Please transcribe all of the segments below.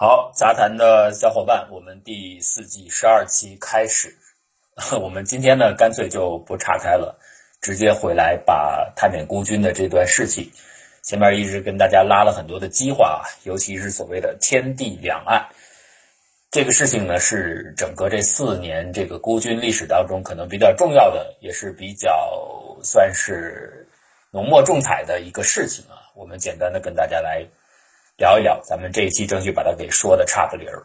好，杂谈的小伙伴，我们第四季十二期开始。我们今天呢，干脆就不岔开了，直接回来把太缅孤军的这段事情，前面一直跟大家拉了很多的激化，尤其是所谓的天地两岸这个事情呢，是整个这四年这个孤军历史当中可能比较重要的，也是比较算是浓墨重彩的一个事情啊。我们简单的跟大家来。聊一聊，咱们这一期争取把它给说的差不离儿。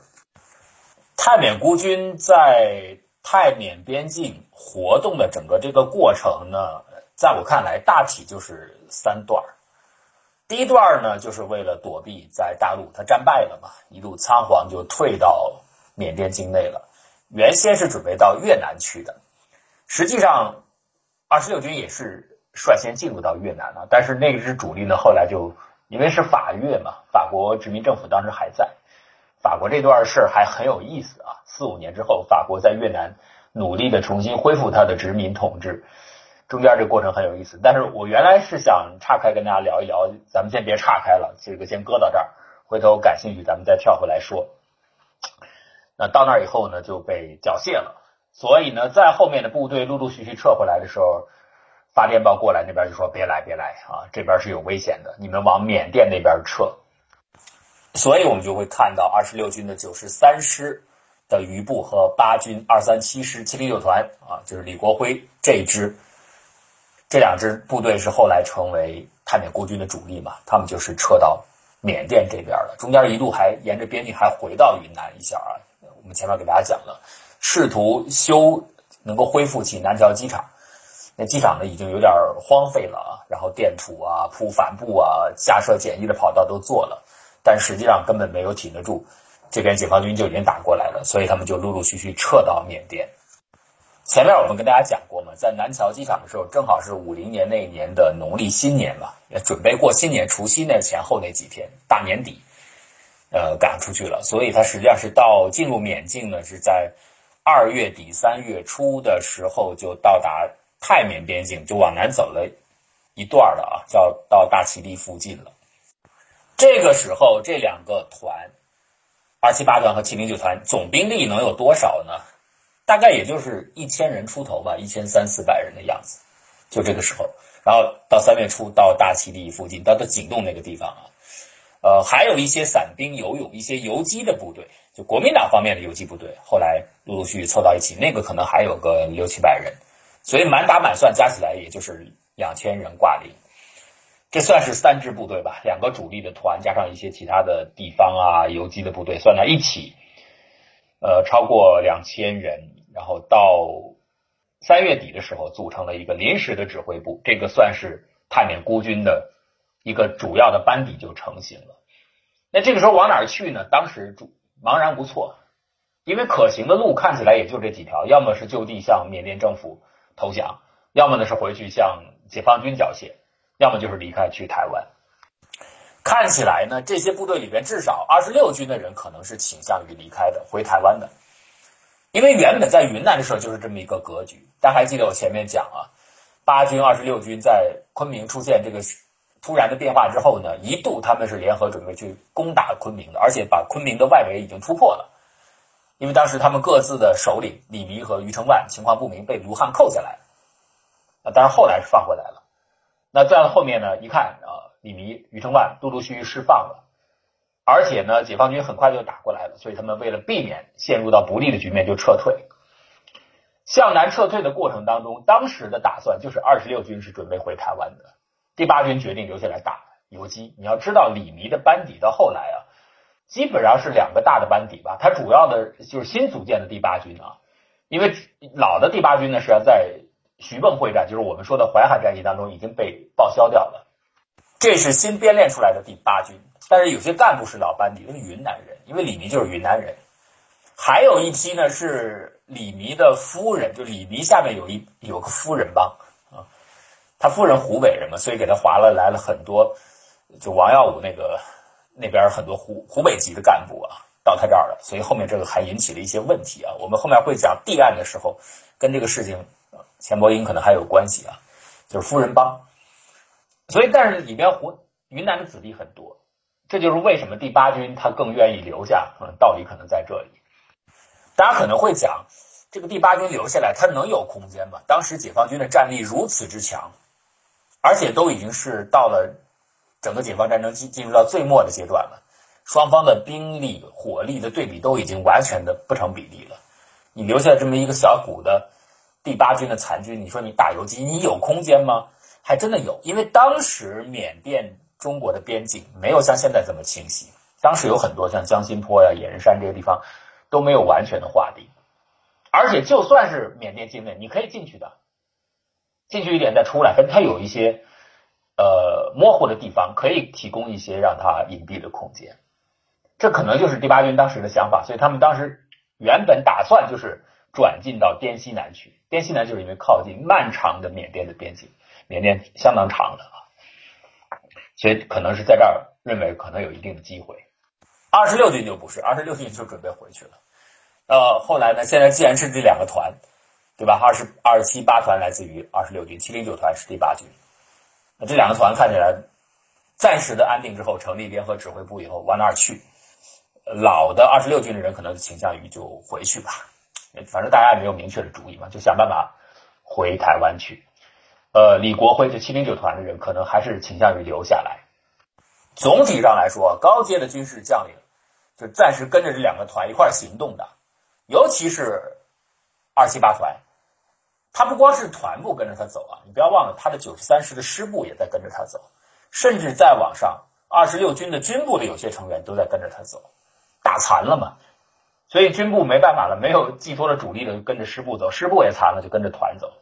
泰缅孤军在泰缅边境活动的整个这个过程呢，在我看来，大体就是三段第一段呢，就是为了躲避在大陆，他战败了嘛，一路仓皇就退到缅甸境内了。原先是准备到越南去的，实际上二十六军也是率先进入到越南了，但是那支主力呢，后来就。因为是法越嘛，法国殖民政府当时还在。法国这段事儿还很有意思啊。四五年之后，法国在越南努力的重新恢复它的殖民统治，中间这过程很有意思。但是我原来是想岔开跟大家聊一聊，咱们先别岔开了，这个先搁到这儿，回头感兴趣咱们再跳回来说。那到那以后呢，就被缴械了。所以呢，在后面的部队陆陆续续撤回来的时候。发电报过来，那边就说别来，别来啊，这边是有危险的，你们往缅甸那边撤。所以我们就会看到二十六军的九十三师的余部和八军二三七师七零九团啊，就是李国辉这支，这两支部队是后来成为太缅孤军的主力嘛，他们就是撤到缅甸这边了，中间一度还沿着边境还回到云南一下啊。我们前面给大家讲了，试图修能够恢复起南桥机场。那机场呢，已经有点荒废了啊，然后垫土啊、铺帆布啊、架设简易的跑道都做了，但实际上根本没有挺得住，这边解放军就已经打过来了，所以他们就陆陆续续撤到缅甸。前面我们跟大家讲过嘛，在南桥机场的时候，正好是五零年那一年的农历新年嘛，准备过新年除夕那前后那几天，大年底，呃，赶出去了，所以他实际上是到进入缅境呢，是在二月底三月初的时候就到达。泰缅边境就往南走了一段了啊，要到大其地附近了。这个时候，这两个团，二七八团和七零九团，总兵力能有多少呢？大概也就是一千人出头吧，一千三四百人的样子。就这个时候，然后到三月初到大其地附近，到到景洞那个地方啊，呃，还有一些散兵游勇，一些游击的部队，就国民党方面的游击部队，后来陆陆续续凑到一起，那个可能还有个六七百人。所以满打满算加起来也就是两千人挂零，这算是三支部队吧，两个主力的团加上一些其他的地方啊游击的部队算在一起，呃，超过两千人。然后到三月底的时候，组成了一个临时的指挥部，这个算是太缅孤军的一个主要的班底就成型了。那这个时候往哪儿去呢？当时主茫然无措，因为可行的路看起来也就这几条，要么是就地向缅甸政府。投降，要么呢是回去向解放军缴械，要么就是离开去台湾。看起来呢，这些部队里边至少二十六军的人可能是倾向于离开的，回台湾的。因为原本在云南的时候就是这么一个格局。大家还记得我前面讲啊，八军、二十六军在昆明出现这个突然的变化之后呢，一度他们是联合准备去攻打昆明的，而且把昆明的外围已经突破了。因为当时他们各自的首领李弥和余承万情况不明，被卢汉扣下来啊，当然后来是放回来了。那在后面呢？一看啊，李弥、余承万陆陆续续释放了，而且呢，解放军很快就打过来了，所以他们为了避免陷入到不利的局面，就撤退。向南撤退的过程当中，当时的打算就是二十六军是准备回台湾的，第八军决定留下来打游击。你要知道，李弥的班底到后来啊。基本上是两个大的班底吧，它主要的就是新组建的第八军啊，因为老的第八军呢是要在徐蚌会战，就是我们说的淮海战役当中已经被报销掉了，这是新编练出来的第八军，但是有些干部是老班底，是云南人，因为李弥就是云南人，还有一批呢是李弥的夫人，就李弥下面有一有个夫人帮啊，他夫人湖北人嘛，所以给他划了来了很多，就王耀武那个。那边很多湖湖北籍的干部啊，到他这儿了，所以后面这个还引起了一些问题啊。我们后面会讲地案的时候，跟这个事情，钱伯英可能还有关系啊，就是夫人帮。所以，但是里边湖云南的子弟很多，这就是为什么第八军他更愿意留下，嗯，道理可能在这里。大家可能会讲，这个第八军留下来，他能有空间吗？当时解放军的战力如此之强，而且都已经是到了整个解放战争进进入到最末的阶段了，双方的兵力火力的对比都已经完全的不成比例了。你留下这么一个小股的第八军的残军，你说你打游击，你有空间吗？还真的有，因为当时缅甸中国的边境没有像现在这么清晰，当时有很多像江心坡呀、野人山这些地方。都没有完全的划定，而且就算是缅甸境内，你可以进去的，进去一点再出来，但它有一些呃模糊的地方，可以提供一些让它隐蔽的空间。这可能就是第八军当时的想法，所以他们当时原本打算就是转进到滇西南去。滇西南就是因为靠近漫长的缅甸的边境，缅甸相当长的啊，所以可能是在这儿认为可能有一定的机会。二十六军就不是，二十六军就准备回去了。呃，后来呢？现在既然是这两个团，对吧？二十二十七八团来自于二十六军，七零九团是第八军。这两个团看起来暂时的安定之后，成立联合指挥部以后，往哪儿去？老的二十六军的人可能倾向于就回去吧。反正大家也没有明确的主意嘛，就想办法回台湾去。呃，李国辉这七零九团的人可能还是倾向于留下来。总体上来说，高阶的军事将领就暂时跟着这两个团一块行动的。尤其是二七八团，他不光是团部跟着他走啊，你不要忘了他的九十三师的师部也在跟着他走，甚至再往上，二十六军的军部的有些成员都在跟着他走，打残了嘛，所以军部没办法了，没有寄托了主力的跟着师部走，师部也残了就跟着团走，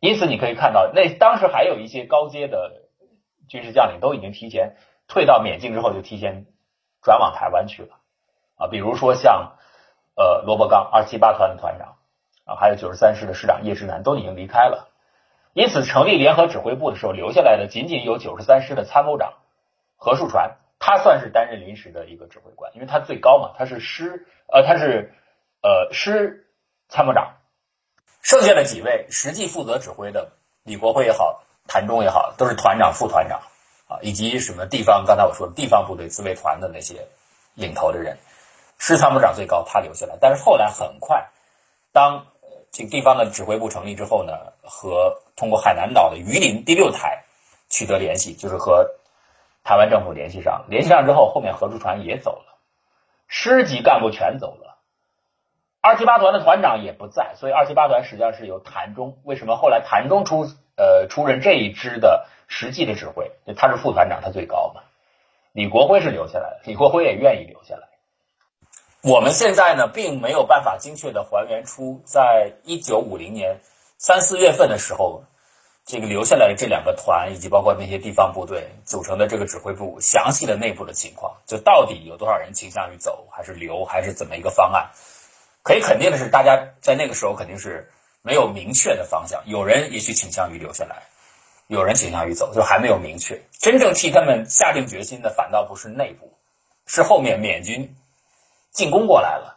因此你可以看到，那当时还有一些高阶的军事将领都已经提前退到缅境之后就提前转往台湾去了啊，比如说像。呃，罗伯刚二七八团的团长啊，还有九十三师的师长叶志南都已经离开了，因此成立联合指挥部的时候，留下来的仅仅有九十三师的参谋长何树传，他算是担任临时的一个指挥官，因为他最高嘛，他是师呃他是呃师参谋长，剩下的几位实际负责指挥的李国辉也好，谭忠也好，都是团长、副团长啊，以及什么地方，刚才我说的地方部队自卫团的那些领头的人。师参谋长最高，他留下来。但是后来很快，当这地方的指挥部成立之后呢，和通过海南岛的榆林第六台取得联系，就是和台湾政府联系上。联系上之后，后面何竹传也走了，师级干部全走了，二七八团的团长也不在，所以二七八团实际上是由谭中。为什么后来谭中出呃出任这一支的实际的指挥？他是副团长，他最高嘛。李国辉是留下来的，李国辉也愿意留下来。我们现在呢，并没有办法精确的还原出，在一九五零年三四月份的时候，这个留下来的这两个团，以及包括那些地方部队组成的这个指挥部详细的内部的情况，就到底有多少人倾向于走，还是留，还是怎么一个方案？可以肯定的是，大家在那个时候肯定是没有明确的方向。有人也许倾向于留下来，有人倾向于走，就还没有明确。真正替他们下定决心的，反倒不是内部，是后面缅军。进攻过来了，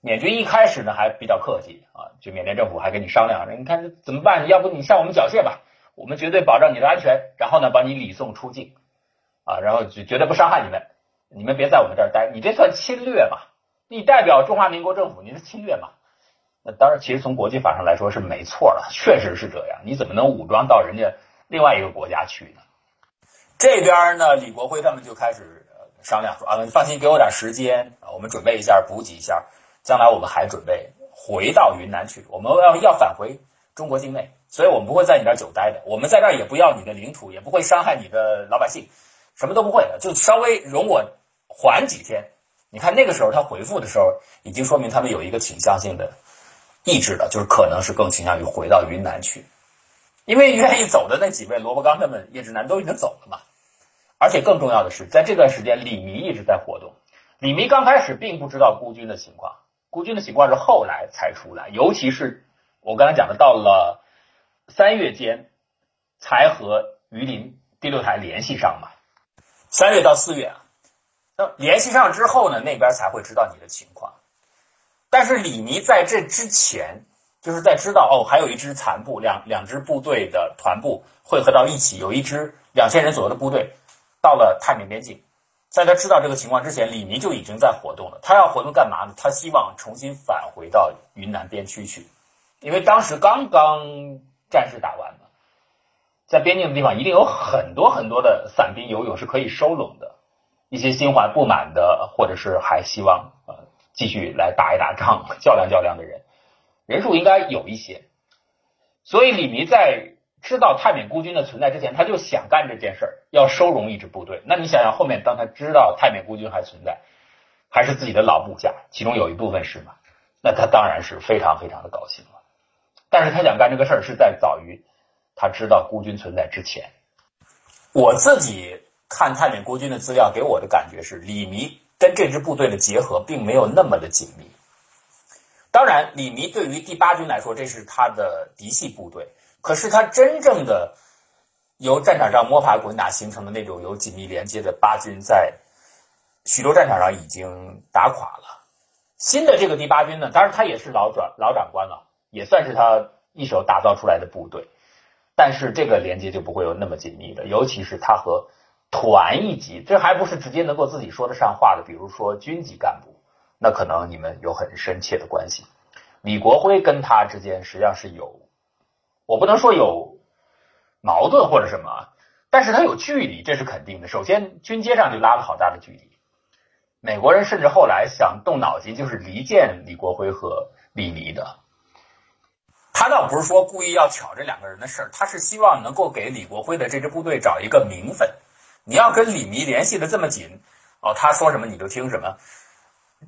缅军一开始呢还比较客气啊，就缅甸政府还跟你商量，你看怎么办？要不你向我们缴械吧，我们绝对保障你的安全，然后呢把你礼送出境啊，然后就绝对不伤害你们，你们别在我们这儿待，你这算侵略嘛？你代表中华民国政府，你是侵略嘛？那当然，其实从国际法上来说是没错的，确实是这样。你怎么能武装到人家另外一个国家去呢？这边呢，李国辉他们就开始。商量说啊，你放心，给我点时间啊，我们准备一下，补给一下，将来我们还准备回到云南去，我们要要返回中国境内，所以我们不会在你这儿久待的，我们在这儿也不要你的领土，也不会伤害你的老百姓，什么都不会的，就稍微容我缓几天。你看那个时候他回复的时候，已经说明他们有一个倾向性的意志了，就是可能是更倾向于回到云南去，因为愿意走的那几位罗伯刚他们、叶志南都已经走了嘛。而且更重要的是，在这段时间，李弥一直在活动。李弥刚开始并不知道孤军的情况，孤军的情况是后来才出来。尤其是我刚才讲的，到了三月间才和榆林第六台联系上嘛。三月到四月啊，那联系上之后呢，那边才会知道你的情况。但是李弥在这之前，就是在知道哦，还有一支残部，两两支部队的团部汇合到一起，有一支两千人左右的部队。到了泰缅边境，在他知道这个情况之前，李弥就已经在活动了。他要活动干嘛呢？他希望重新返回到云南边区去，因为当时刚刚战事打完嘛，在边境的地方一定有很多很多的散兵游勇是可以收拢的，一些心怀不满的，或者是还希望呃继续来打一打仗、较量较量的人，人数应该有一些。所以李弥在知道太缅孤军的存在之前，他就想干这件事儿，要收容一支部队。那你想想，后面当他知道太缅孤军还存在，还是自己的老部下，其中有一部分是嘛，那他当然是非常非常的高兴了。但是他想干这个事儿是在早于他知道孤军存在之前。我自己看太缅孤军的资料，给我的感觉是，李弥跟这支部队的结合并没有那么的紧密。当然，李弥对于第八军来说，这是他的嫡系部队。可是他真正的由战场上摸爬滚打形成的那种有紧密连接的八军，在许多战场上已经打垮了。新的这个第八军呢，当然他也是老长老长官了，也算是他一手打造出来的部队。但是这个连接就不会有那么紧密的，尤其是他和团一级，这还不是直接能够自己说得上话的，比如说军级干部。那可能你们有很深切的关系，李国辉跟他之间实际上是有，我不能说有矛盾或者什么，但是他有距离，这是肯定的。首先，军阶上就拉了好大的距离。美国人甚至后来想动脑筋，就是离间李国辉和李弥的。他倒不是说故意要挑这两个人的事儿，他是希望能够给李国辉的这支部队找一个名分。你要跟李弥联系的这么紧，哦，他说什么你就听什么。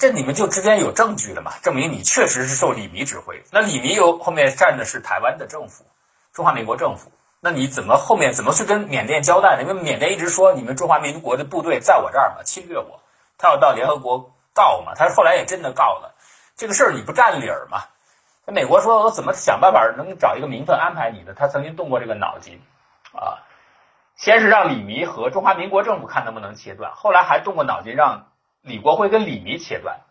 这你们就之间有证据了嘛？证明你确实是受李弥指挥。那李弥又后面站的是台湾的政府，中华民国政府。那你怎么后面怎么去跟缅甸交代呢？因为缅甸一直说你们中华民国的部队在我这儿嘛，侵略我，他要到联合国告嘛。他后来也真的告了，这个事儿你不占理儿嘛？那美国说我怎么想办法能找一个名分安排你的？他曾经动过这个脑筋啊，先是让李弥和中华民国政府看能不能切断，后来还动过脑筋让。李国辉跟李弥切断，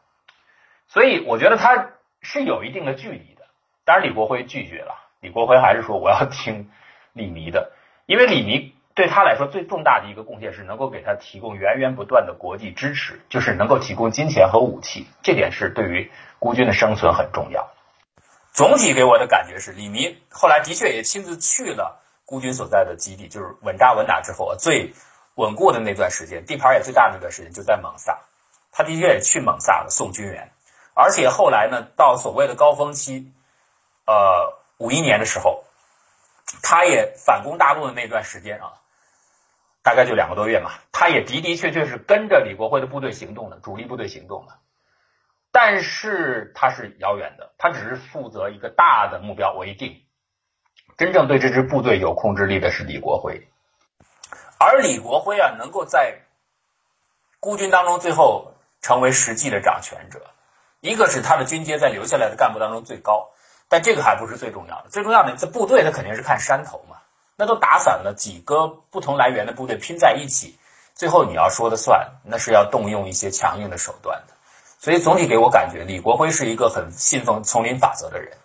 所以我觉得他是有一定的距离的。当然，李国辉拒绝了。李国辉还是说我要听李弥的，因为李弥对他来说最重大的一个贡献是能够给他提供源源不断的国际支持，就是能够提供金钱和武器，这点是对于孤军的生存很重要。总体给我的感觉是，李弥后来的确也亲自去了孤军所在的基地，就是稳扎稳打之后最稳固的那段时间，地盘也最大的那段时间就在蒙萨。他的确也去蒙萨了送军援，而且后来呢，到所谓的高峰期，呃，五一年的时候，他也反攻大陆的那段时间啊，大概就两个多月嘛，他也的的确确是跟着李国辉的部队行动的，主力部队行动的，但是他是遥远的，他只是负责一个大的目标为定，真正对这支部队有控制力的是李国辉，而李国辉啊，能够在孤军当中最后。成为实际的掌权者，一个是他的军阶在留下来的干部当中最高，但这个还不是最重要的。最重要的，这部队他肯定是看山头嘛，那都打散了几个不同来源的部队拼在一起，最后你要说的算，那是要动用一些强硬的手段的。所以总体给我感觉，李国辉是一个很信奉丛林法则的人，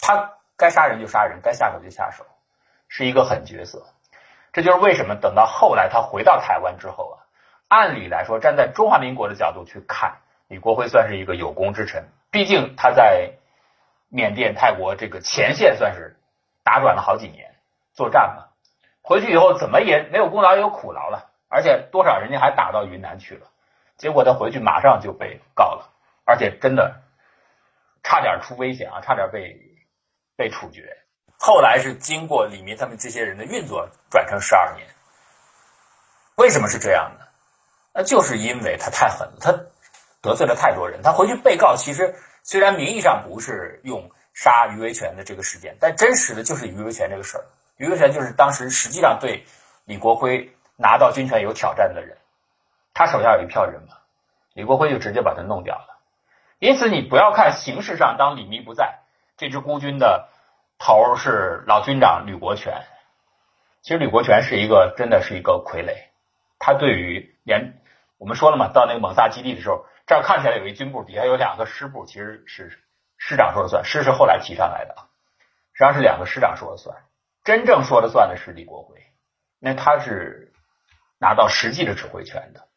他该杀人就杀人，该下手就下手，是一个狠角色。这就是为什么等到后来他回到台湾之后啊。按理来说，站在中华民国的角度去看，李国辉算是一个有功之臣。毕竟他在缅甸、泰国这个前线算是打转了好几年作战嘛。回去以后怎么也没有功劳也有苦劳了，而且多少人家还打到云南去了。结果他回去马上就被告了，而且真的差点出危险啊，差点被被处决。后来是经过李明他们这些人的运作，转成十二年。为什么是这样的？那就是因为他太狠了，他得罪了太多人。他回去被告，其实虽然名义上不是用杀于维权的这个事件，但真实的就是于维权这个事儿。于维权就是当时实际上对李国辉拿到军权有挑战的人，他手下有一票人嘛，李国辉就直接把他弄掉了。因此，你不要看形式上，当李密不在，这支孤军的头是老军长吕国权。其实吕国权是一个真的是一个傀儡，他对于连。我们说了嘛，到那个蒙萨基地的时候，这儿看起来有一军部，底下有两个师部，其实是师长说了算，师是后来提上来的啊，实际上是两个师长说了算，真正说了算的是李国辉，那他是拿到实际的指挥权的，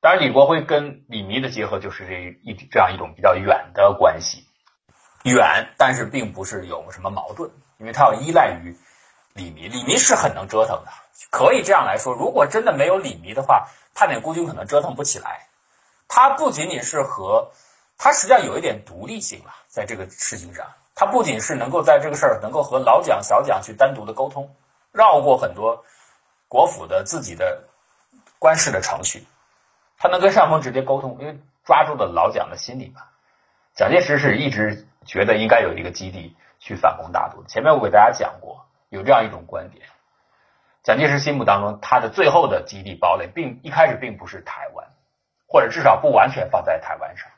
当然，李国辉跟李弥的结合就是这一这样一种比较远的关系，远，但是并不是有什么矛盾，因为他要依赖于李弥。李弥是很能折腾的，可以这样来说，如果真的没有李弥的话，太缅孤军可能折腾不起来。他不仅仅是和他实际上有一点独立性了，在这个事情上，他不仅是能够在这个事儿能够和老蒋、小蒋去单独的沟通，绕过很多国府的自己的官事的程序，他能跟上峰直接沟通，因为抓住了老蒋的心理嘛。蒋介石是一直觉得应该有一个基地去反攻大陆。前面我给大家讲过，有这样一种观点：蒋介石心目当中，他的最后的基地堡垒，并一开始并不是台湾，或者至少不完全放在台湾上。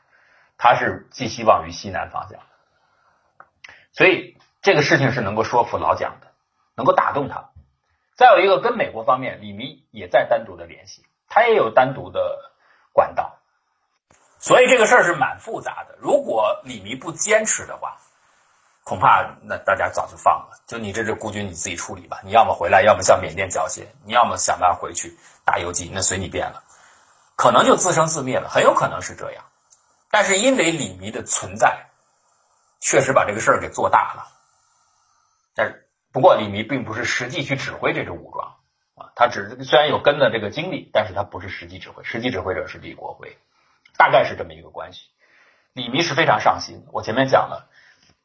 他是寄希望于西南方向，所以这个事情是能够说服老蒋的，能够打动他。再有一个跟美国方面，李弥也在单独的联系，他也有单独的管道，所以这个事儿是蛮复杂的。如果李弥不坚持的话，恐怕那大家早就放了，就你这支孤军你自己处理吧，你要么回来，要么向缅甸缴械，你要么想办法回去打游击，那随你便了，可能就自生自灭了，很有可能是这样。但是因为李弥的存在，确实把这个事儿给做大了。但是不过李弥并不是实际去指挥这支武装啊，他只虽然有跟的这个经历，但是他不是实际指挥，实际指挥者是李国辉，大概是这么一个关系。李弥是非常上心。我前面讲了，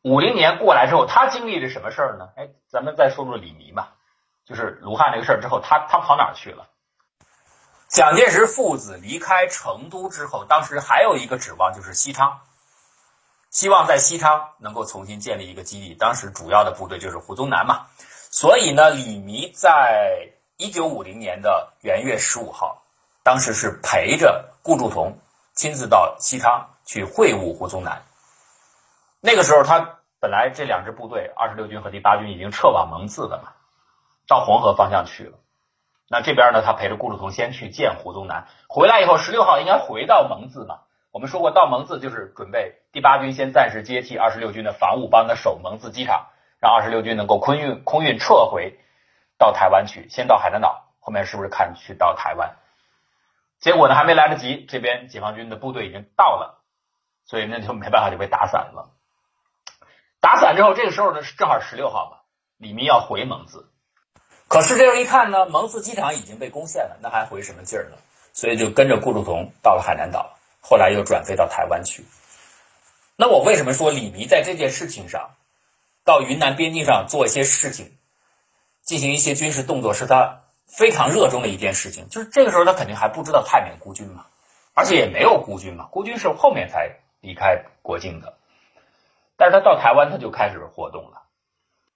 五零年过来之后，他经历了什么事儿呢？哎，咱们再说说李弥吧，就是卢汉那个事儿之后，他他跑哪儿去了？蒋介石父子离开成都之后，当时还有一个指望就是西昌，希望在西昌能够重新建立一个基地。当时主要的部队就是胡宗南嘛，所以呢，李弥在一九五零年的元月十五号，当时是陪着顾祝同亲自到西昌去会晤胡宗南。那个时候，他本来这两支部队，二十六军和第八军已经撤往蒙自了嘛，到黄河方向去了。那这边呢，他陪着顾祝同先去见胡宗南，回来以后十六号应该回到蒙自嘛？我们说过，到蒙自就是准备第八军先暂时接替二十六军的防务，帮他守蒙自机场，让二十六军能够空运空运撤回到台湾去，先到海南岛，后面是不是看去到台湾？结果呢，还没来得及，这边解放军的部队已经到了，所以那就没办法就被打散了。打散之后，这个时候呢是正好十六号嘛，李弥要回蒙自。可是这样一看呢，蒙自机场已经被攻陷了，那还回什么劲儿呢？所以就跟着顾祝同到了海南岛，后来又转飞到台湾去。那我为什么说李弥在这件事情上，到云南边境上做一些事情，进行一些军事动作，是他非常热衷的一件事情？就是这个时候他肯定还不知道太缅孤军嘛，而且也没有孤军嘛，孤军是后面才离开国境的。但是他到台湾他就开始活动了。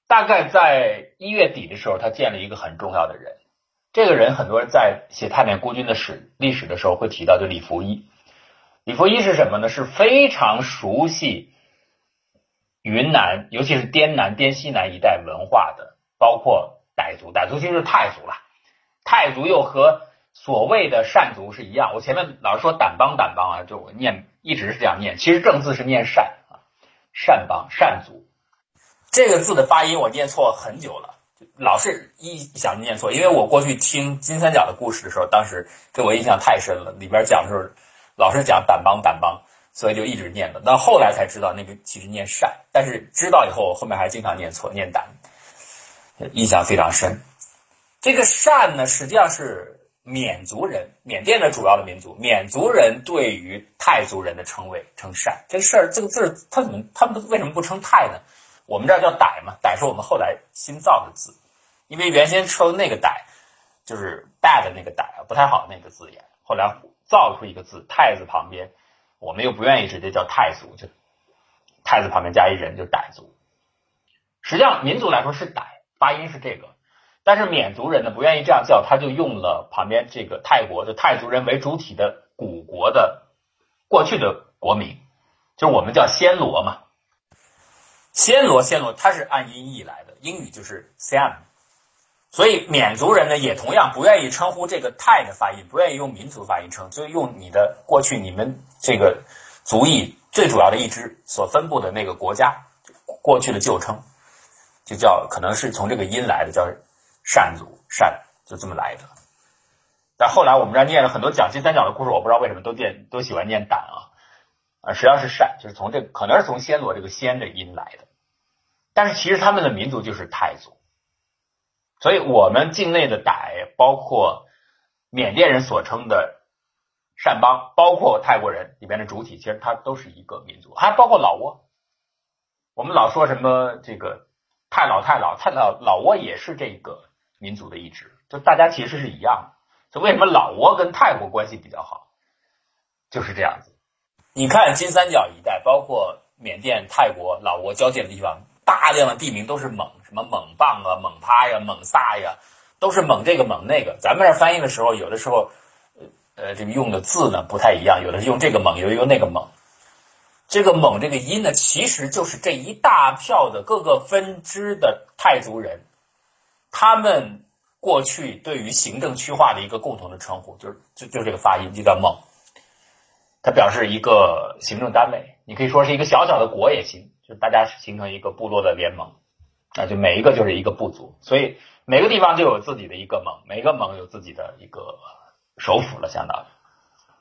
大概在一月底的时候，他见了一个很重要的人。这个人很多人在写太缅孤军的史历史的时候会提到，就李福一。李福一是什么呢？是非常熟悉云南，尤其是滇南、滇西南一带文化的，包括傣族。傣族其实是泰族了，泰族又和所谓的善族是一样。我前面老是说掸邦掸邦啊，就我念一直是这样念，其实正字是念善，善邦善族。这个字的发音我念错很久了，老是一想念错。因为我过去听金三角的故事的时候，当时给我印象太深了，里边讲的时候老是讲胆邦胆邦，所以就一直念的。到后来才知道那个其实念善，但是知道以后后面还经常念错，念胆，印象非常深。这个善呢，实际上是缅族人，缅甸的主要的民族，缅族人对于泰族人的称谓称善。这事儿这个字，他怎么他们为什么不称泰呢？我们这儿叫傣嘛，傣是我们后来新造的字，因为原先说那个傣就是 bad 的那个傣啊，不太好那个字眼，后来造出一个字太字旁边，我们又不愿意直接叫泰族，就太字旁边加一人就傣族。实际上民族来说是傣，发音是这个，但是缅族人呢不愿意这样叫，他就用了旁边这个泰国的泰族人为主体的古国的过去的国名，就是我们叫暹罗嘛。暹罗，暹罗，它是按音译来的，英语就是 Siam，所以缅族人呢也同样不愿意称呼这个泰的发音，不愿意用民族发音称，就用你的过去你们这个族裔最主要的一支所分布的那个国家过去的旧称，就叫可能是从这个音来的，叫善族善，就这么来的。但后来我们这儿念了很多讲金三角的故事，我不知道为什么都念都喜欢念胆啊啊，实际上是善，就是从这可能是从暹罗这个暹的音来的。但是其实他们的民族就是泰族，所以我们境内的傣，包括缅甸人所称的善邦，包括泰国人里边的主体，其实它都是一个民族，还包括老挝。我们老说什么这个太老太老太老老挝也是这个民族的意志，就大家其实是一样的。就为什么老挝跟泰国关系比较好，就是这样子。你看金三角一带，包括缅甸、泰国、老挝交界的地方，大量的地名都是蒙，什么蒙棒啊、蒙趴呀、蒙萨呀，都是蒙这个蒙那个。咱们这翻译的时候，有的时候，呃，这个用的字呢不太一样，有的是用这个蒙，有的用那个蒙。这个蒙这个音呢，其实就是这一大票的各个分支的泰族人，他们。过去对于行政区划的一个共同的称呼，就是就就这个发音就叫蒙，它表示一个行政单位，你可以说是一个小小的国也行，就大家形成一个部落的联盟，啊，就每一个就是一个部族，所以每个地方就有自己的一个盟，每个盟有自己的一个首府了，相当于，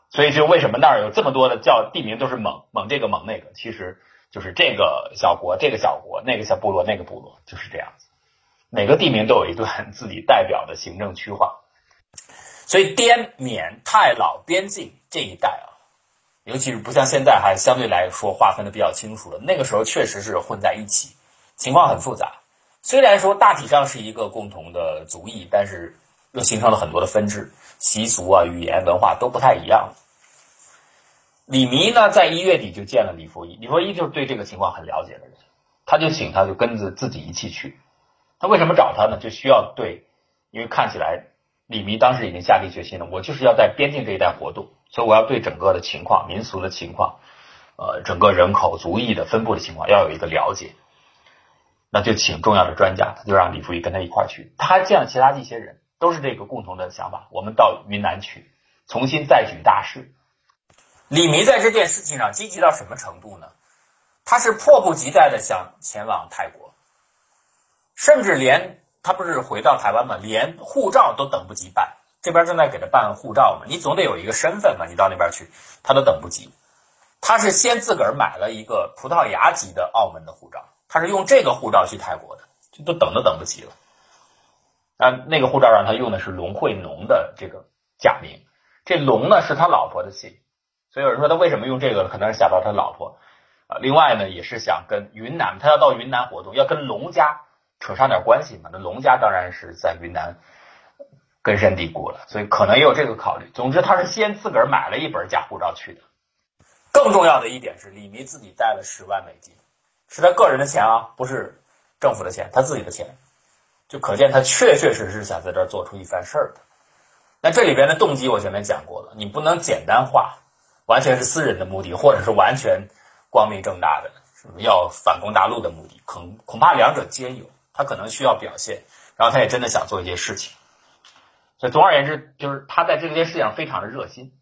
所以就为什么那儿有这么多的叫地名都是蒙蒙这个蒙那个，其实就是这个小国这个小国那个小部落那个部落就是这样子。每个地名都有一段自己代表的行政区划，所以滇缅泰老边境这一带啊，尤其是不像现在还相对来说划分的比较清楚了，那个时候确实是混在一起，情况很复杂。虽然说大体上是一个共同的族裔，但是又形成了很多的分支，习俗啊、语言、文化都不太一样。李弥呢，在一月底就见了李佛一，李佛一就是对这个情况很了解的人，他就请他就跟着自己一起去。他为什么找他呢？就需要对，因为看起来李弥当时已经下定决心了，我就是要在边境这一带活动，所以我要对整个的情况、民俗的情况，呃，整个人口、族裔的分布的情况要有一个了解。那就请重要的专家，他就让李福一跟他一块去。他还见了其他的一些人，都是这个共同的想法。我们到云南去，重新再举大事。李弥在这件事情上积极到什么程度呢？他是迫不及待的想前往泰国。甚至连他不是回到台湾嘛，连护照都等不及办，这边正在给他办护照嘛，你总得有一个身份嘛，你到那边去，他都等不及。他是先自个儿买了一个葡萄牙籍的澳门的护照，他是用这个护照去泰国的，就都等都等不及了。啊，那个护照让他用的是龙惠农的这个假名，这龙呢是他老婆的姓，所以有人说他为什么用这个，可能是想到他老婆啊。另外呢，也是想跟云南，他要到云南活动，要跟龙家。扯上点关系嘛？那龙家当然是在云南根深蒂固了，所以可能也有这个考虑。总之，他是先自个儿买了一本假护照去的。更重要的一点是，李弥自己带了十万美金，是他个人的钱啊，不是政府的钱，他自己的钱，就可见他确确实实想在这儿做出一番事儿的。那这里边的动机我前面讲过了，你不能简单化，完全是私人的目的，或者是完全光明正大的什么要反攻大陆的目的，恐恐怕两者皆有。他可能需要表现，然后他也真的想做一些事情，所以总而言之，就是他在这件事情上非常的热心。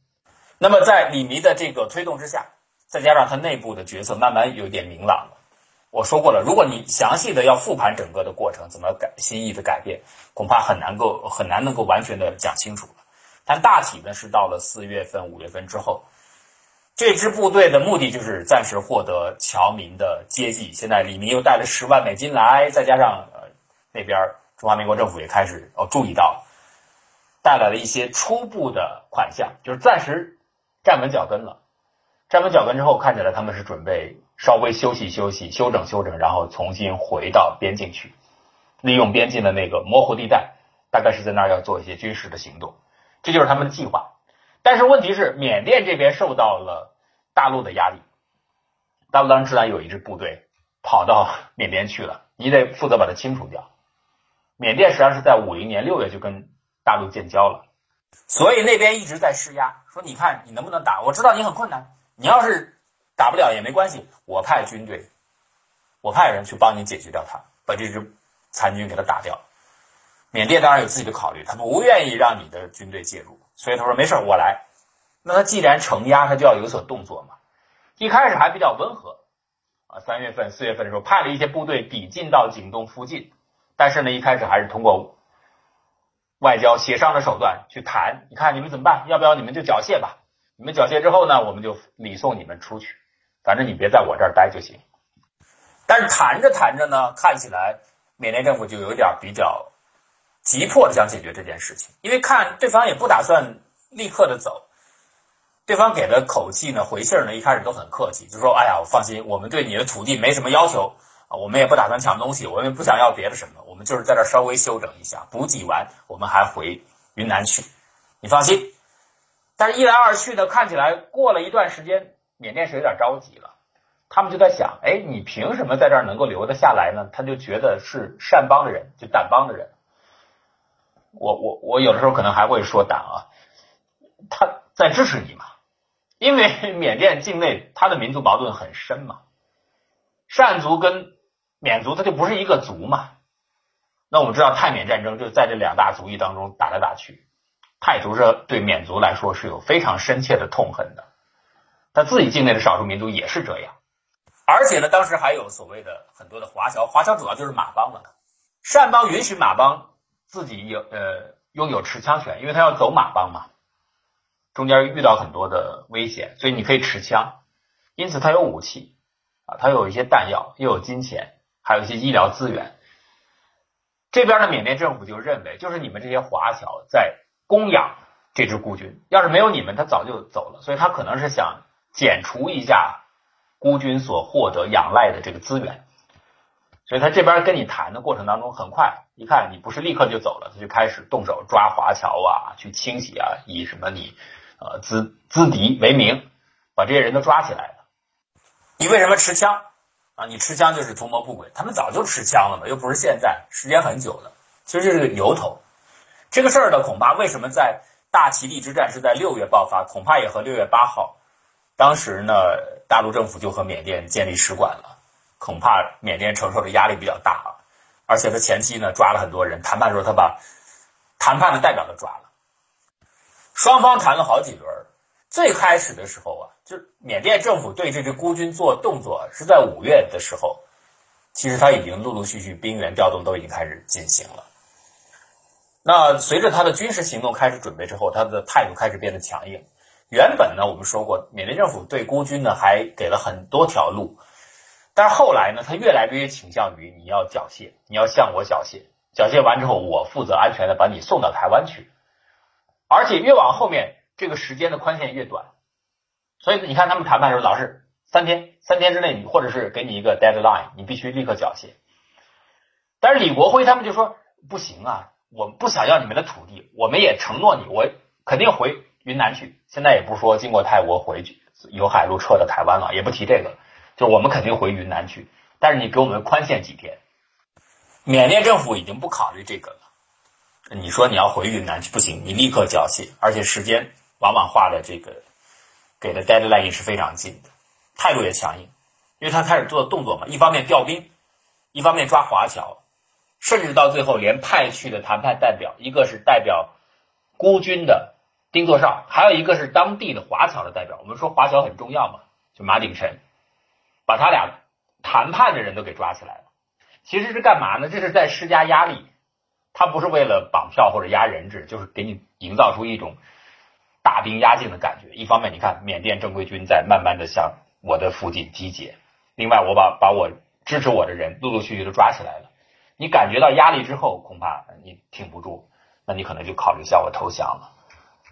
那么在李弥的这个推动之下，再加上他内部的角色慢慢有点明朗了。我说过了，如果你详细的要复盘整个的过程，怎么改心意的改变，恐怕很难够很难能够完全的讲清楚了。但大体呢是到了四月份、五月份之后。这支部队的目的就是暂时获得侨民的接济。现在李明又带了十万美金来，再加上呃那边中华民国政府也开始哦注意到，带来了一些初步的款项，就是暂时站稳脚跟了。站稳脚跟之后，看起来他们是准备稍微休息休息、休整休整，然后重新回到边境去，利用边境的那个模糊地带，大概是在那儿要做一些军事的行动。这就是他们的计划。但是问题是，缅甸这边受到了大陆的压力。大陆当时自然有一支部队跑到缅甸去了，你得负责把它清除掉。缅甸实际上是在五零年六月就跟大陆建交了，所以那边一直在施压，说你看你能不能打？我知道你很困难，你要是打不了也没关系，我派军队，我派人去帮你解决掉他，把这支残军给他打掉。缅甸当然有自己的考虑，他不愿意让你的军队介入。所以他说没事我来。那他既然承压，他就要有所动作嘛。一开始还比较温和啊，三月份、四月份的时候派了一些部队抵近到景东附近，但是呢，一开始还是通过外交协商的手段去谈，你看你们怎么办？要不要你们就缴械吧？你们缴械之后呢，我们就礼送你们出去，反正你别在我这儿待就行。但是谈着谈着呢，看起来缅甸政府就有点比较急迫的想解决这件事情，因为看对方也不打算立刻的走，对方给的口气呢，回信呢，一开始都很客气，就说：“哎呀，我放心，我们对你的土地没什么要求啊，我们也不打算抢东西，我们也不想要别的什么。”我们就是在这稍微休整一下，补给完，我们还回云南去。你放心。但是，一来二去呢，看起来过了一段时间，缅甸是有点着急了。他们就在想：哎，你凭什么在这儿能够留得下来呢？他就觉得是善邦的人，就掸邦的人。我我我有的时候可能还会说党啊，他在支持你嘛，因为缅甸境内他的民族矛盾很深嘛，善族跟缅族他就不是一个族嘛。那我们知道泰缅战争就在这两大族裔当中打来打去，泰族是对缅族来说是有非常深切的痛恨的，他自己境内的少数民族也是这样，而且呢，当时还有所谓的很多的华侨，华侨主要就是马帮了。善邦允许马帮自己有呃拥有持枪权，因为他要走马帮嘛，中间遇到很多的危险，所以你可以持枪，因此他有武器啊，他有一些弹药，又有金钱，还有一些医疗资源。这边的缅甸政府就认为，就是你们这些华侨在供养这支孤军，要是没有你们，他早就走了。所以他可能是想减除一下孤军所获得仰赖的这个资源。所以他这边跟你谈的过程当中，很快一看你不是立刻就走了，他就开始动手抓华侨啊，去清洗啊，以什么你呃资资敌为名，把这些人都抓起来了。你为什么持枪？啊，你持枪就是图谋不轨，他们早就持枪了嘛，又不是现在，时间很久了，其实这是个由头。这个事儿呢，恐怕为什么在大其力之战是在六月爆发，恐怕也和六月八号，当时呢，大陆政府就和缅甸建立使馆了，恐怕缅甸承受的压力比较大啊，而且他前期呢抓了很多人，谈判的时候他把谈判的代表都抓了，双方谈了好几轮，最开始的时候啊。就缅甸政府对这支孤军做动作是在五月的时候，其实他已经陆陆续续兵员调动都已经开始进行了。那随着他的军事行动开始准备之后，他的态度开始变得强硬。原本呢，我们说过，缅甸政府对孤军呢还给了很多条路，但是后来呢，他越来越倾向于你要缴械，你要向我缴械，缴械完之后，我负责安全的把你送到台湾去，而且越往后面，这个时间的宽限越短。所以你看，他们谈判的时候老是三天，三天之内你或者是给你一个 deadline，你必须立刻缴械。但是李国辉他们就说不行啊，我不想要你们的土地，我们也承诺你，我肯定回云南去。现在也不说经过泰国回去，有海路撤到台湾了，也不提这个，就我们肯定回云南去。但是你给我们宽限几天？缅甸政府已经不考虑这个了。你说你要回云南去不行，你立刻缴械，而且时间往往画的这个。给的 deadline 也是非常近的，态度也强硬，因为他开始做动作嘛，一方面调兵，一方面抓华侨，甚至到最后连派去的谈判代表，一个是代表孤军的丁作绍，还有一个是当地的华侨的代表。我们说华侨很重要嘛，就马鼎臣，把他俩谈判的人都给抓起来了。其实是干嘛呢？这是在施加压力，他不是为了绑票或者压人质，就是给你营造出一种。大兵压境的感觉。一方面，你看缅甸正规军在慢慢的向我的附近集结；另外，我把把我支持我的人陆陆续续都抓起来了。你感觉到压力之后，恐怕你挺不住，那你可能就考虑向我投降了。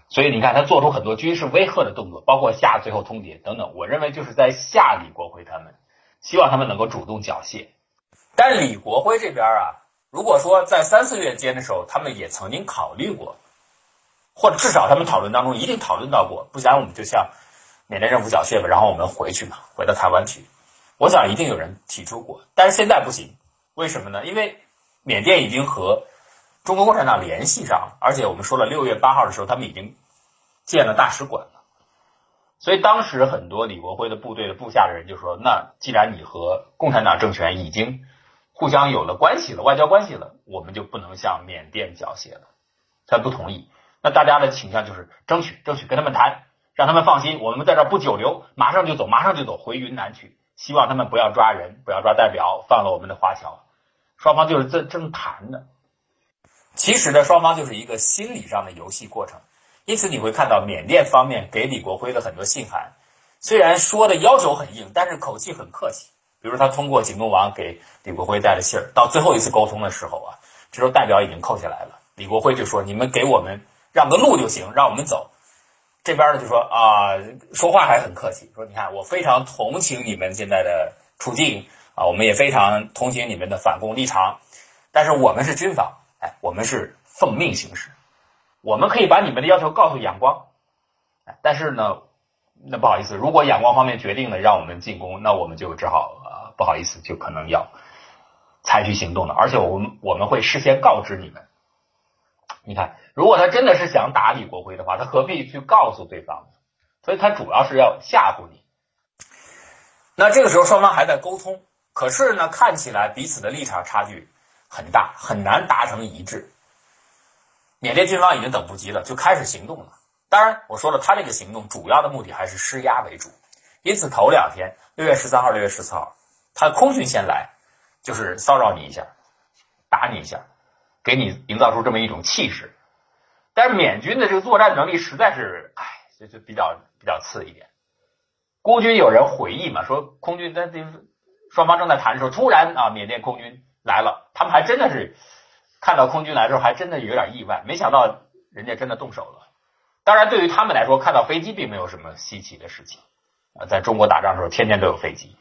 所以你看，他做出很多军事威吓的动作，包括下最后通牒等等。我认为就是在吓李国辉他们，希望他们能够主动缴械。但李国辉这边啊，如果说在三四月间的时候，他们也曾经考虑过。或者至少他们讨论当中一定讨论到过，不然我们就向缅甸政府缴械吧，然后我们回去嘛，回到台湾去。我想一定有人提出过，但是现在不行，为什么呢？因为缅甸已经和中国共产党联系上了，而且我们说了，六月八号的时候他们已经建了大使馆了，所以当时很多李国辉的部队的部下的人就说：“那既然你和共产党政权已经互相有了关系了，外交关系了，我们就不能向缅甸缴械了。”他不同意。那大家的倾向就是争取，争取跟他们谈，让他们放心，我们在这不久留，马上就走，马上就走回云南去。希望他们不要抓人，不要抓代表，放了我们的华侨。双方就是这正谈呢。其实呢，双方就是一个心理上的游戏过程。因此你会看到缅甸方面给李国辉的很多信函，虽然说的要求很硬，但是口气很客气。比如他通过景东王给李国辉带了信儿，到最后一次沟通的时候啊，这时候代表已经扣下来了。李国辉就说：“你们给我们让个路就行，让我们走。”这边呢就说：“啊，说话还很客气，说你看我非常同情你们现在的处境啊，我们也非常同情你们的反共立场，但是我们是军方，我们是奉命行事。”我们可以把你们的要求告诉仰光，但是呢，那不好意思，如果仰光方面决定了让我们进攻，那我们就只好呃不好意思，就可能要采取行动了。而且我们我们会事先告知你们。你看，如果他真的是想打李国辉的话，他何必去告诉对方呢？所以他主要是要吓唬你。那这个时候双方还在沟通，可是呢，看起来彼此的立场差距很大，很难达成一致。缅甸军方已经等不及了，就开始行动了。当然，我说了，他这个行动主要的目的还是施压为主。因此，头两天，六月十三号、六月十四号，他空军先来，就是骚扰你一下，打你一下，给你营造出这么一种气势。但是，缅军的这个作战能力实在是，唉，就就比较比较次一点。孤军有人回忆嘛，说空军在这双方正在谈的时候，突然啊，缅甸空军来了，他们还真的是。看到空军来的时候，还真的有点意外，没想到人家真的动手了。当然，对于他们来说，看到飞机并没有什么稀奇的事情啊。在中国打仗的时候，天天都有飞机，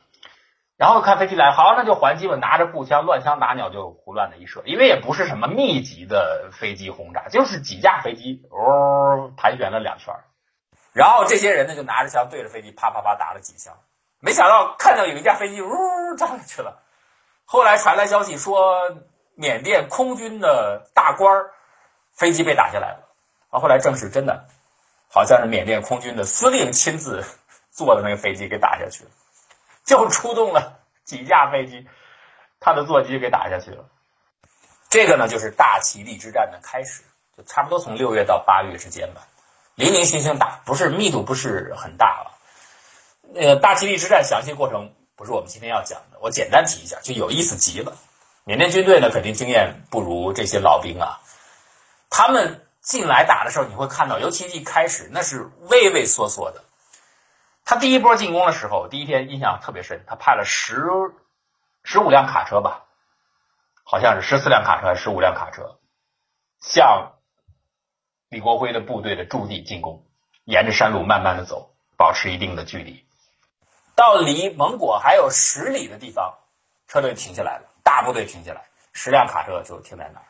然后看飞机来，好，那就还击吧，拿着步枪乱枪打鸟，就胡乱的一射。因为也不是什么密集的飞机轰炸，就是几架飞机哦盘旋了两圈，然后这些人呢就拿着枪对着飞机啪啪啪打了几枪，没想到看到有一架飞机呜炸下去了。后来传来消息说。缅甸空军的大官儿飞机被打下来了，啊，后来证实真的，好像是缅甸空军的司令亲自坐的那个飞机给打下去了，就出动了几架飞机，他的座机给打下去了。这个呢，就是大其力之战的开始，就差不多从六月到八月之间吧，零零星星打，不是密度不是很大了。呃，大其力之战详细过程不是我们今天要讲的，我简单提一下，就有意思极了。缅甸军队呢，肯定经验不如这些老兵啊。他们进来打的时候，你会看到，尤其一开始那是畏畏缩缩的。他第一波进攻的时候，第一天印象特别深，他派了十十五辆卡车吧，好像是十四辆卡车还是十五辆卡车，向李国辉的部队的驻地进攻，沿着山路慢慢的走，保持一定的距离，到离蒙古还有十里的地方，车队停下来了。大部队停下来，十辆卡车就停在那儿，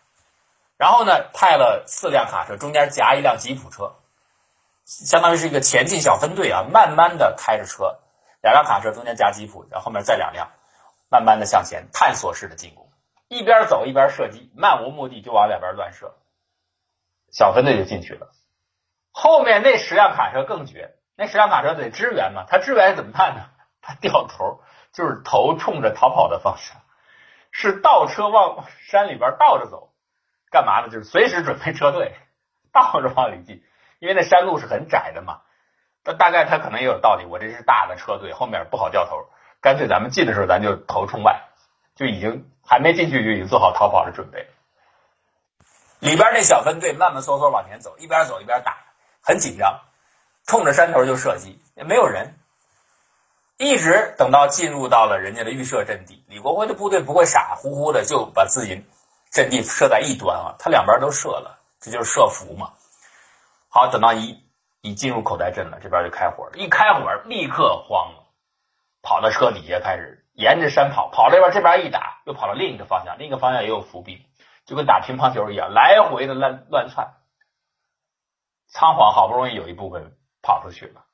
然后呢，派了四辆卡车，中间夹一辆吉普车，相当于是一个前进小分队啊，慢慢的开着车，两辆卡车中间夹吉普，然后后面再两辆，慢慢的向前探索式的进攻，一边走一边射击，漫无目的就往两边乱射，小分队就进去了。后面那十辆卡车更绝，那十辆卡车得支援嘛，他支援怎么办呢？他掉头，就是头冲着逃跑的方向。是倒车往山里边倒着走，干嘛呢？就是随时准备撤退，倒着往里进，因为那山路是很窄的嘛。那大概他可能也有道理，我这是大的车队，后面不好掉头，干脆咱们进的时候咱就头冲外，就已经还没进去就已经做好逃跑的准备。里边那小分队慢慢嗖嗖往前走，一边走一边打，很紧张，冲着山头就射击，也没有人。一直等到进入到了人家的预设阵地，李国辉的部队不会傻乎乎的就把自己阵地设在一端啊，他两边都设了，这就是设伏嘛。好，等到一一进入口袋阵了，这边就开火，一开火立刻慌了，跑到车底下开始沿着山跑，跑这边这边一打，又跑到另一个方向，另一个方向也有伏兵，就跟打乒乓球一样，来回的乱乱窜。仓皇好不容易有一部分跑出去了。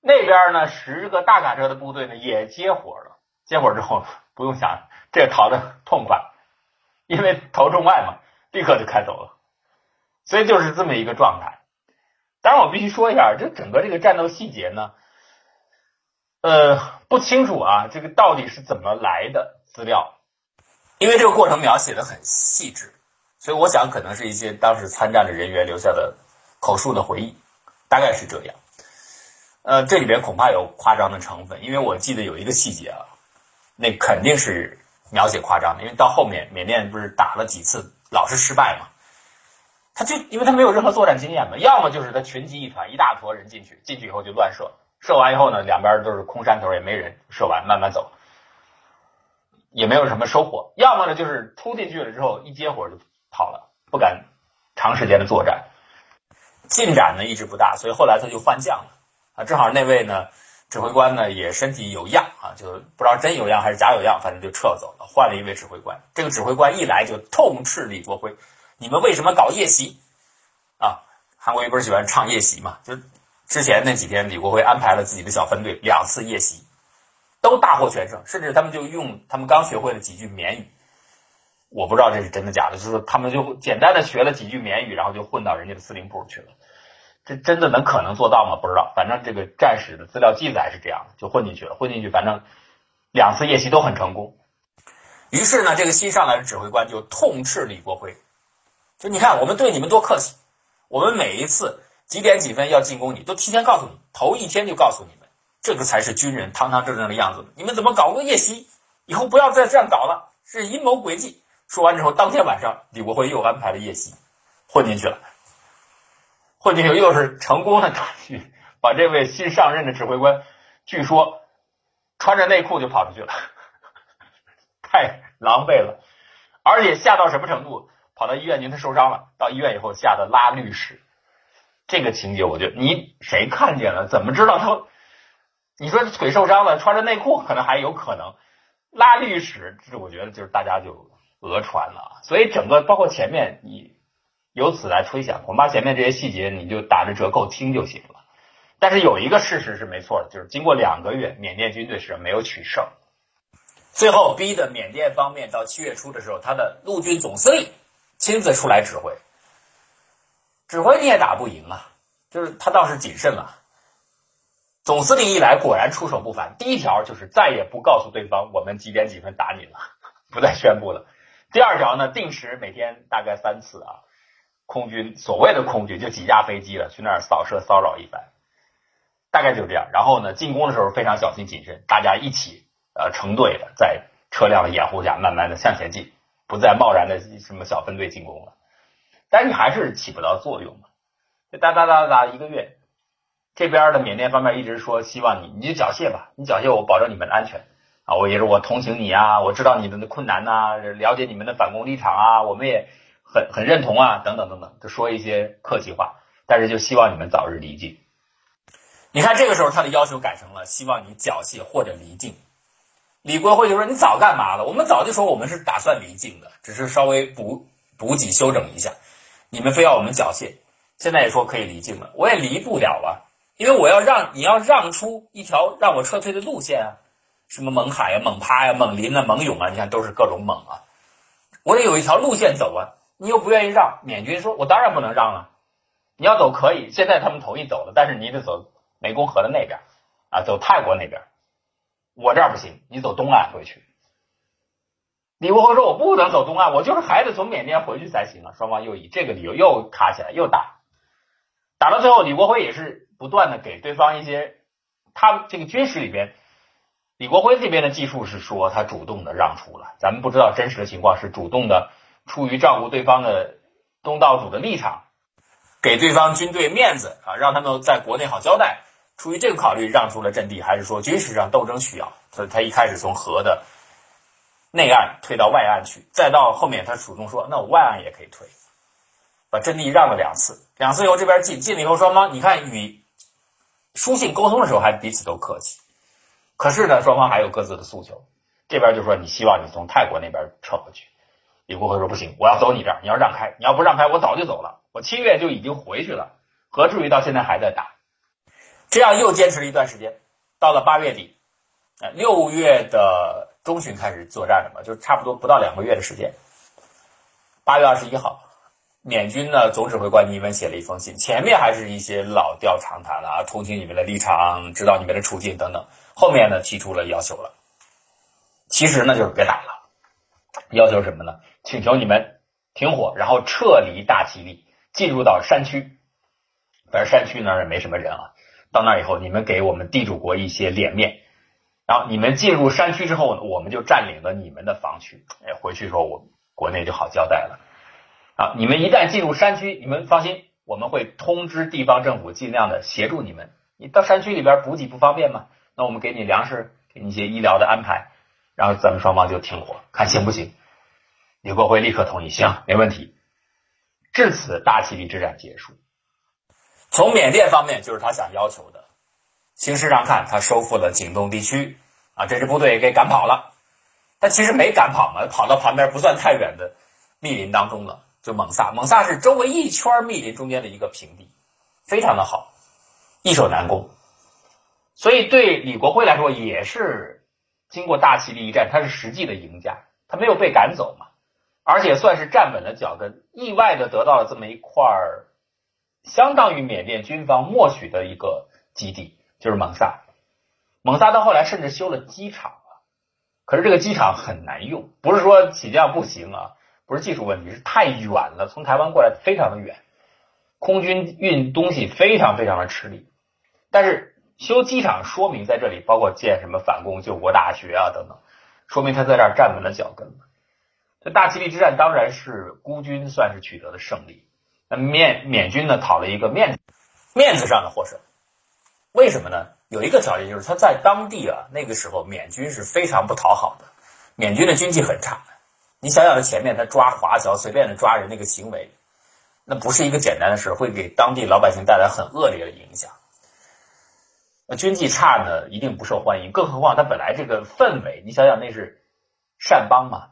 那边呢，十个大卡车的部队呢也接火了。接火之后，不用想，这逃的痛快，因为头冲外嘛，立刻就开走了。所以就是这么一个状态。当然，我必须说一下，这整个这个战斗细节呢，呃，不清楚啊，这个到底是怎么来的资料？因为这个过程描写的很细致，所以我想可能是一些当时参战的人员留下的口述的回忆，大概是这样。呃，这里边恐怕有夸张的成分，因为我记得有一个细节啊，那肯定是描写夸张的，因为到后面缅甸不是打了几次老是失败嘛，他就因为他没有任何作战经验嘛，要么就是他群集一团，一大坨人进去，进去以后就乱射，射完以后呢，两边都是空山头，也没人，射完慢慢走，也没有什么收获；要么呢，就是突进去了之后一接火就跑了，不敢长时间的作战，进展呢一直不大，所以后来他就换将了。正好那位呢。指挥官呢也身体有恙啊，就不知道真有恙还是假有恙，反正就撤走了，换了一位指挥官。这个指挥官一来就痛斥李国辉：“你们为什么搞夜袭？”啊，韩国瑜不是喜欢唱夜袭嘛？就之前那几天，李国辉安排了自己的小分队两次夜袭，都大获全胜，甚至他们就用他们刚学会了几句缅语，我不知道这是真的假的，就是他们就简单的学了几句缅语，然后就混到人家的司令部去了。这真的能可能做到吗？不知道，反正这个战史的资料记载是这样的，就混进去了。混进去，反正两次夜袭都很成功。于是呢，这个新上来的指挥官就痛斥李国辉，就你看我们对你们多客气，我们每一次几点几分要进攻你，都提前告诉你，头一天就告诉你们，这个才是军人堂堂正正的样子。你们怎么搞个夜袭？以后不要再这样搞了，是阴谋诡计。说完之后，当天晚上李国辉又安排了夜袭，混进去了。混进去又是成功的打击，把这位新上任的指挥官，据说穿着内裤就跑出去了，太狼狈了，而且吓到什么程度？跑到医院，您他受伤了，到医院以后吓得拉绿屎，这个情节我觉得你谁看见了？怎么知道他？你说腿受伤了，穿着内裤可能还有可能拉绿屎，这我觉得就是大家就讹传了，所以整个包括前面你。由此来推想，恐怕前面这些细节你就打着折扣听就行了。但是有一个事实是没错的，就是经过两个月，缅甸军队是没有取胜，最后逼的缅甸方面到七月初的时候，他的陆军总司令亲自出来指挥，指挥你也打不赢啊，就是他倒是谨慎了。总司令一来，果然出手不凡。第一条就是再也不告诉对方我们几点几分打你了，不再宣布了。第二条呢，定时每天大概三次啊。空军所谓的空军就几架飞机了，去那儿扫射骚扰一番，大概就这样。然后呢，进攻的时候非常小心谨慎，大家一起呃成队的，在车辆的掩护下慢慢的向前进，不再贸然的什么小分队进攻了。但是你还是起不到作用嘛，哒哒哒哒一个月，这边的缅甸方面一直说希望你你就缴械吧，你缴械我保证你们的安全啊，我也是我同情你啊，我知道你们的困难呐，了解你们的反攻立场啊，我们也。很很认同啊，等等等等，就说一些客气话，但是就希望你们早日离境。你看这个时候他的要求改成了希望你缴械或者离境。李国辉就说：“你早干嘛了？我们早就说我们是打算离境的，只是稍微补补给休整一下。你们非要我们缴械，现在也说可以离境了，我也离不了啊，因为我要让你要让出一条让我撤退的路线啊，什么蒙海呀、蒙趴呀、蒙林啊、蒙勇啊，你看都是各种蒙啊，我得有一条路线走啊。”你又不愿意让缅军说，我当然不能让了。你要走可以，现在他们同意走了，但是你得走湄公河的那边啊，走泰国那边。我这儿不行，你走东岸回去。李国辉说：“我不能走东岸，我就是还得从缅甸回去才行啊。”双方又以这个理由又卡起来，又打。打到最后，李国辉也是不断的给对方一些，他这个军事里边，李国辉这边的技术是说他主动的让出了，咱们不知道真实的情况是主动的。出于照顾对方的东道主的立场，给对方军队面子啊，让他们在国内好交代。出于这个考虑，让出了阵地，还是说军事上斗争需要？他他一开始从河的内岸退到外岸去，再到后面他主动说：“那我外岸也可以退。”把阵地让了两次，两次以后这边进进了以后，双方你看与书信沟通的时候还彼此都客气，可是呢，双方还有各自的诉求。这边就说你希望你从泰国那边撤回去。李国辉说：“不行，我要走你这儿，你要让开，你要不让开，我早就走了。我七月就已经回去了，何至于到现在还在打？这样又坚持了一段时间，到了八月底，六月的中旬开始作战的嘛，就差不多不到两个月的时间。八月二十一号，缅军呢总指挥官尼文写了一封信，前面还是一些老调常谈啊，同情你们的立场，知道你们的处境等等，后面呢提出了要求了，其实呢就是别打了，要求什么呢？”请求你们停火，然后撤离大吉利，进入到山区。反正山区那儿也没什么人啊。到那以后，你们给我们地主国一些脸面。然后你们进入山区之后呢，我们就占领了你们的防区。哎，回去时候我国内就好交代了。啊，你们一旦进入山区，你们放心，我们会通知地方政府，尽量的协助你们。你到山区里边补给不方便吗？那我们给你粮食，给你一些医疗的安排，然后咱们双方就停火，看行不行？李国辉立刻同意，行，没问题。至此，大其力之战结束。从缅甸方面，就是他想要求的。形式上看，他收复了景东地区，啊，这支部队给赶跑了。但其实没赶跑嘛，跑到旁边不算太远的密林当中了，就蒙萨。蒙萨是周围一圈密林中间的一个平地，非常的好，易守难攻。所以对李国辉来说，也是经过大其力一战，他是实际的赢家，他没有被赶走嘛。而且算是站稳了脚跟，意外的得到了这么一块儿，相当于缅甸军方默许的一个基地，就是蒙萨。蒙萨到后来甚至修了机场了，可是这个机场很难用，不是说起降不行啊，不是技术问题，是太远了，从台湾过来非常的远，空军运东西非常非常的吃力。但是修机场说明在这里，包括建什么反攻救国大学啊等等，说明他在这儿站稳了脚跟。这大其力之战当然是孤军算是取得了胜利，那缅缅军呢讨了一个面面子上的获胜，为什么呢？有一个条件就是他在当地啊，那个时候缅军是非常不讨好的，缅军的军纪很差。你想想他前面他抓华侨随便的抓人那个行为，那不是一个简单的事，会给当地老百姓带来很恶劣的影响。那军纪差呢，一定不受欢迎，更何况他本来这个氛围，你想想那是善邦嘛。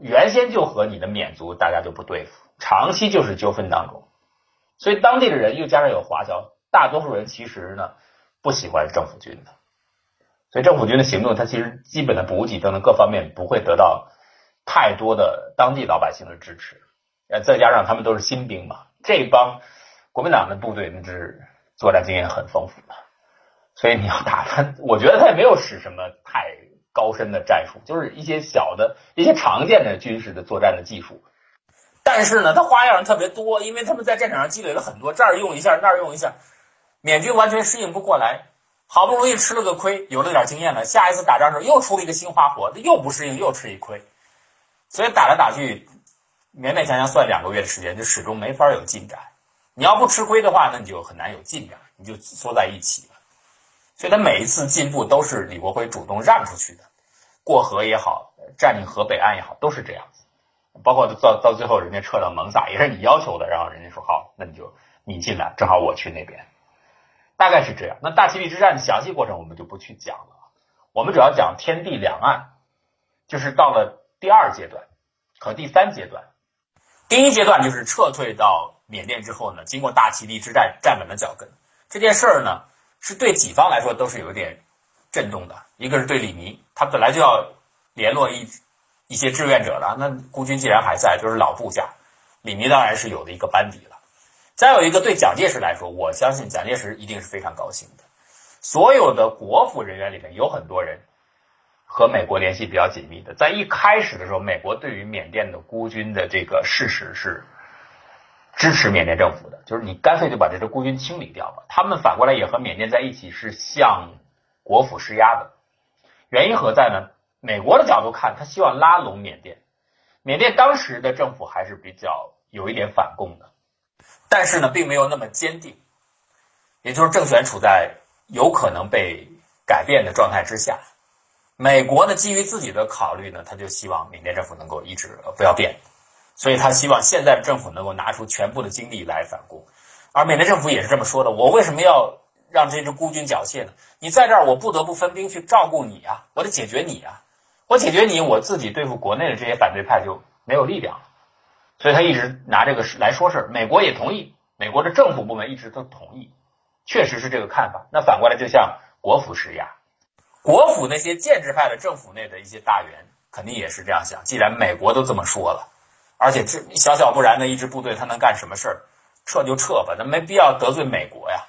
原先就和你的缅族大家就不对付，长期就是纠纷当中，所以当地的人又加上有华侨，大多数人其实呢不喜欢政府军的，所以政府军的行动，它其实基本的补给等等各方面不会得到太多的当地老百姓的支持，再加上他们都是新兵嘛，这帮国民党的部队那是作战经验很丰富的，所以你要打他，我觉得他也没有使什么太。高深的战术，就是一些小的、一些常见的军事的作战的技术。但是呢，他花样特别多，因为他们在战场上积累了很多，这儿用一下，那儿用一下，缅军完全适应不过来。好不容易吃了个亏，有了点经验了，下一次打仗的时候又出了一个新花活，又不适应，又吃一亏。所以打来打去，勉勉强强算两个月的时间，就始终没法有进展。你要不吃亏的话，那你就很难有进展，你就缩在一起。所以他每一次进步都是李国辉主动让出去的，过河也好，占领河北岸也好，都是这样子。包括到到最后，人家撤到蒙萨也是你要求的，然后人家说好，那你就你进来，正好我去那边，大概是这样。那大其力之战的详细过程我们就不去讲了，我们主要讲天地两岸，就是到了第二阶段和第三阶段。第一阶段就是撤退到缅甸之后呢，经过大其力之战站稳了脚跟，这件事儿呢。是对己方来说都是有一点震动的。一个是对李弥，他本来就要联络一一些志愿者了。那孤军既然还在，就是老部下，李弥当然是有的一个班底了。再有一个对蒋介石来说，我相信蒋介石一定是非常高兴的。所有的国府人员里面有很多人和美国联系比较紧密的。在一开始的时候，美国对于缅甸的孤军的这个事实是。支持缅甸政府的，就是你干脆就把这支孤军清理掉吧。他们反过来也和缅甸在一起，是向国府施压的。原因何在呢？美国的角度看，他希望拉拢缅甸。缅甸当时的政府还是比较有一点反共的，但是呢，并没有那么坚定，也就是政权处在有可能被改变的状态之下。美国呢，基于自己的考虑呢，他就希望缅甸政府能够一直不要变。所以他希望现在的政府能够拿出全部的精力来反攻，而缅甸政府也是这么说的：我为什么要让这支孤军缴械呢？你在这儿，我不得不分兵去照顾你啊，我得解决你啊，我解决你，我自己对付国内的这些反对派就没有力量了。所以他一直拿这个事来说事，美国也同意，美国的政府部门一直都同意，确实是这个看法。那反过来就向国府施压，国府那些建制派的政府内的一些大员肯定也是这样想，既然美国都这么说了。而且这小小不然的一支部队，他能干什么事儿？撤就撤吧，那没必要得罪美国呀。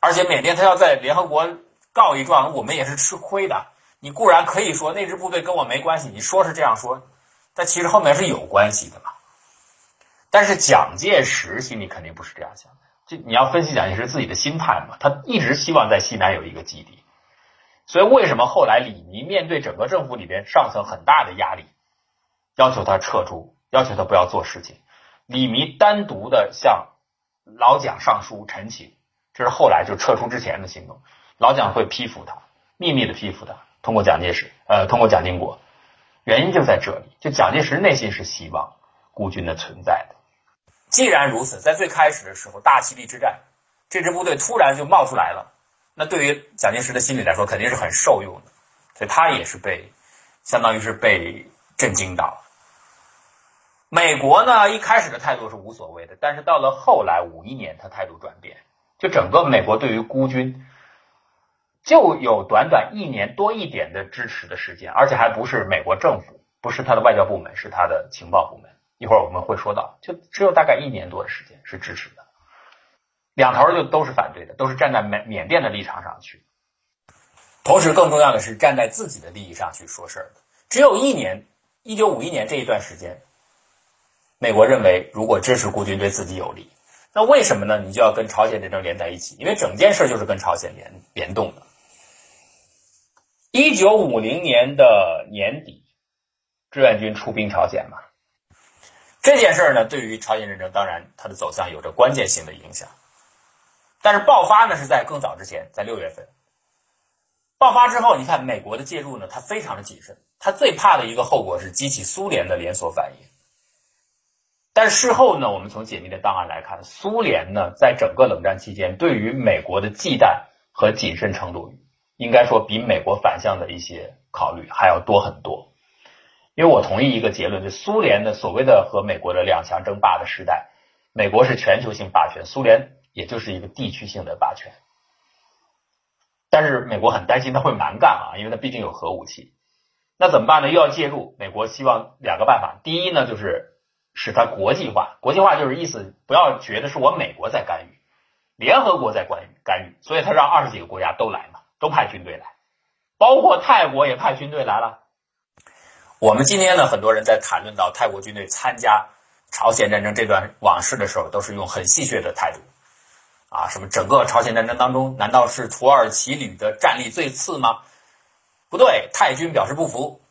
而且缅甸他要在联合国告一状，我们也是吃亏的。你固然可以说那支部队跟我没关系，你说是这样说，但其实后面是有关系的嘛。但是蒋介石心里肯定不是这样想的，就你要分析蒋介石自己的心态嘛，他一直希望在西南有一个基地。所以为什么后来李弥面对整个政府里边上层很大的压力，要求他撤出？要求他不要做事情，李弥单独的向老蒋上书陈情，这是后来就撤出之前的行动。老蒋会批复他，秘密的批复他，通过蒋介石，呃，通过蒋经国。原因就在这里，就蒋介石内心是希望孤军的存在的。既然如此，在最开始的时候，大齐力之战，这支部队突然就冒出来了，那对于蒋介石的心理来说，肯定是很受用的，所以他也是被，相当于是被震惊到了。美国呢，一开始的态度是无所谓的，但是到了后来五一年，他态度转变，就整个美国对于孤军。就有短短一年多一点的支持的时间，而且还不是美国政府，不是他的外交部门，是他的情报部门。一会儿我们会说到，就只有大概一年多的时间是支持的，两头就都是反对的，都是站在缅缅甸的立场上去。同时，更重要的是站在自己的利益上去说事儿的。只有一年，一九五一年这一段时间，美国认为如果支持孤军对自己有利，那为什么呢？你就要跟朝鲜战争连在一起，因为整件事就是跟朝鲜联联动的。一九五零年的年底，志愿军出兵朝鲜嘛，这件事呢，对于朝鲜战争当然它的走向有着关键性的影响。但是爆发呢是在更早之前，在六月份。爆发之后，你看美国的介入呢，它非常的谨慎，它最怕的一个后果是激起苏联的连锁反应。但事后呢，我们从解密的档案来看，苏联呢在整个冷战期间对于美国的忌惮和谨慎程度。应该说比美国反向的一些考虑还要多很多，因为我同意一个结论，就苏联的所谓的和美国的两强争霸的时代，美国是全球性霸权，苏联也就是一个地区性的霸权。但是美国很担心他会蛮干啊，因为他毕竟有核武器，那怎么办呢？又要介入，美国希望两个办法，第一呢就是使它国际化，国际化就是意思不要觉得是我美国在干预，联合国在干预干预，所以他让二十几个国家都来嘛。都派军队来，包括泰国也派军队来了。我们今天呢，很多人在谈论到泰国军队参加朝鲜战争这段往事的时候，都是用很戏谑的态度啊，什么整个朝鲜战争当中，难道是土耳其旅的战力最次吗？不对，泰军表示不服。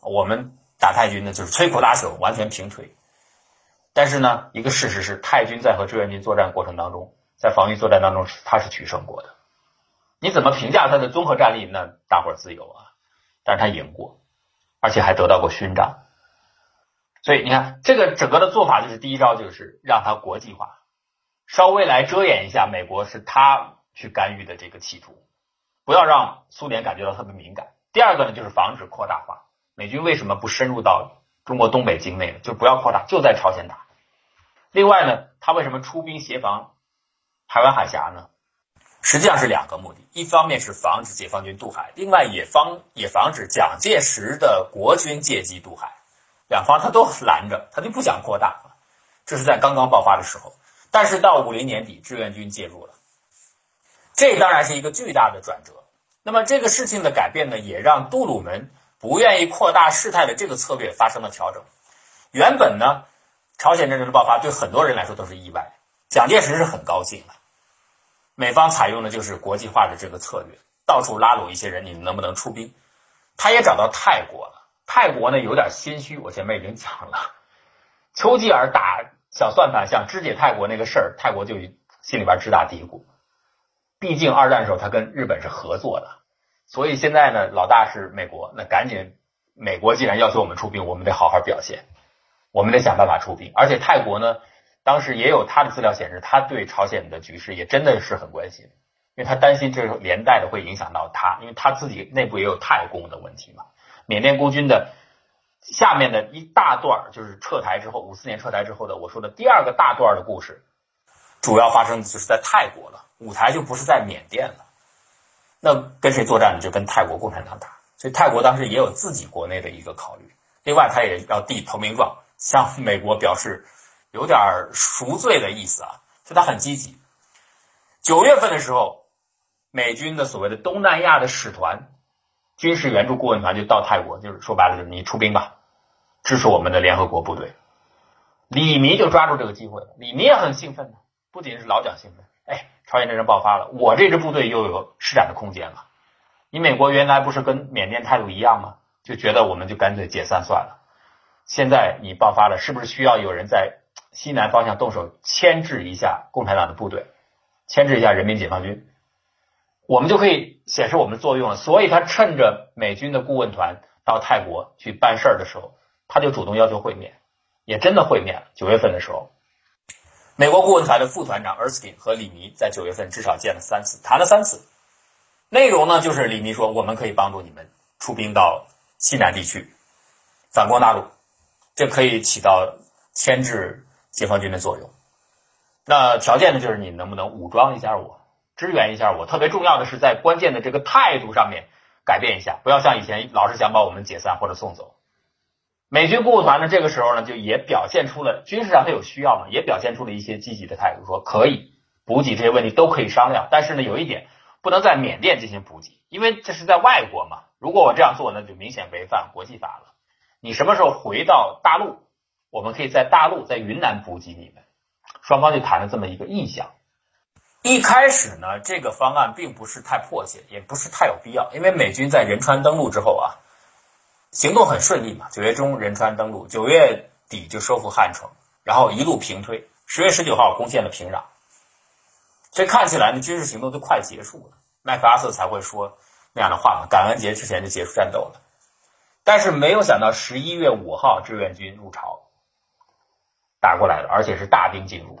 我们打太军呢，就是摧枯拉朽，完全平推。但是呢，一个事实是，太军在和志愿军作战过程当中，在防御作战当中，他是取胜过的。你怎么评价他的综合战力？那大伙儿自由啊。但是他赢过，而且还得到过勋章。所以你看，这个整个的做法就是第一招，就是让他国际化，稍微来遮掩一下美国是他去干预的这个企图，不要让苏联感觉到特别敏感。第二个呢，就是防止扩大化。美军为什么不深入到中国东北境内呢？就不要扩大，就在朝鲜打。另外呢，他为什么出兵协防台湾海峡呢？实际上是两个目的，一方面是防止解放军渡海，另外也防也防止蒋介石的国军借机渡海，两方他都拦着，他就不想扩大。这是在刚刚爆发的时候，但是到五零年底，志愿军介入了，这当然是一个巨大的转折。那么这个事情的改变呢，也让杜鲁门不愿意扩大事态的这个策略发生了调整。原本呢，朝鲜战争的爆发对很多人来说都是意外，蒋介石是很高兴的。美方采用的就是国际化的这个策略，到处拉拢一些人，你们能不能出兵？他也找到泰国了。泰国呢有点心虚，我前面已经讲了，丘吉尔打小算盘，想肢解泰国那个事儿，泰国就心里边直打嘀咕。毕竟二战的时候他跟日本是合作的，所以现在呢老大是美国，那赶紧，美国既然要求我们出兵，我们得好好表现，我们得想办法出兵。而且泰国呢。当时也有他的资料显示，他对朝鲜的局势也真的是很关心，因为他担心这连带的会影响到他，因为他自己内部也有太公的问题嘛。缅甸孤军的下面的一大段就是撤台之后，五四年撤台之后的我说的第二个大段的故事，主要发生就是在泰国了，舞台就不是在缅甸了。那跟谁作战呢？就跟泰国共产党打。所以泰国当时也有自己国内的一个考虑，另外他也要递投名状，向 美国表示。有点赎罪的意思啊，所以他很积极。九月份的时候，美军的所谓的东南亚的使团、军事援助顾问团就到泰国，就是说白了，就是你出兵吧，支持我们的联合国部队。李弥就抓住这个机会了，李弥也很兴奋的，不仅是老蒋兴奋，朝鲜战争爆发了，我这支部队又有施展的空间了。你美国原来不是跟缅甸态度一样吗？就觉得我们就干脆解散算了。现在你爆发了，是不是需要有人在？西南方向动手牵制一下共产党的部队，牵制一下人民解放军，我们就可以显示我们的作用了。所以他趁着美军的顾问团到泰国去办事儿的时候，他就主动要求会面，也真的会面了。九月份的时候，美国顾问团的副团长 Erskine 和李弥在九月份至少见了三次，谈了三次。内容呢，就是李弥说我们可以帮助你们出兵到西南地区反攻大陆，这可以起到牵制解放军的作用。那条件呢，就是你能不能武装一下我，支援一下我。特别重要的是在关键的这个态度上面改变一下，不要像以前老是想把我们解散或者送走。美军顾问团呢，这个时候呢，就也表现出了军事上他有需要嘛，也表现出了一些积极的态度，说可以补给这些问题都可以商量，但是呢，有一点。不能在缅甸进行补给，因为这是在外国嘛。如果我这样做，那就明显违反国际法了。你什么时候回到大陆，我们可以在大陆，在云南补给你们。双方就谈了这么一个意向。一开始呢，这个方案并不是太迫切，也不是太有必要，因为美军在仁川登陆之后啊，行动很顺利嘛。九月中仁川登陆，九月底就收复汉城，然后一路平推，十月十九号攻陷了平壤。这看起来呢，军事行动都快结束了，麦克阿瑟才会说那样的话嘛。感恩节之前就结束战斗了，但是没有想到十一月五号志愿军入朝，打过来了，而且是大兵进入，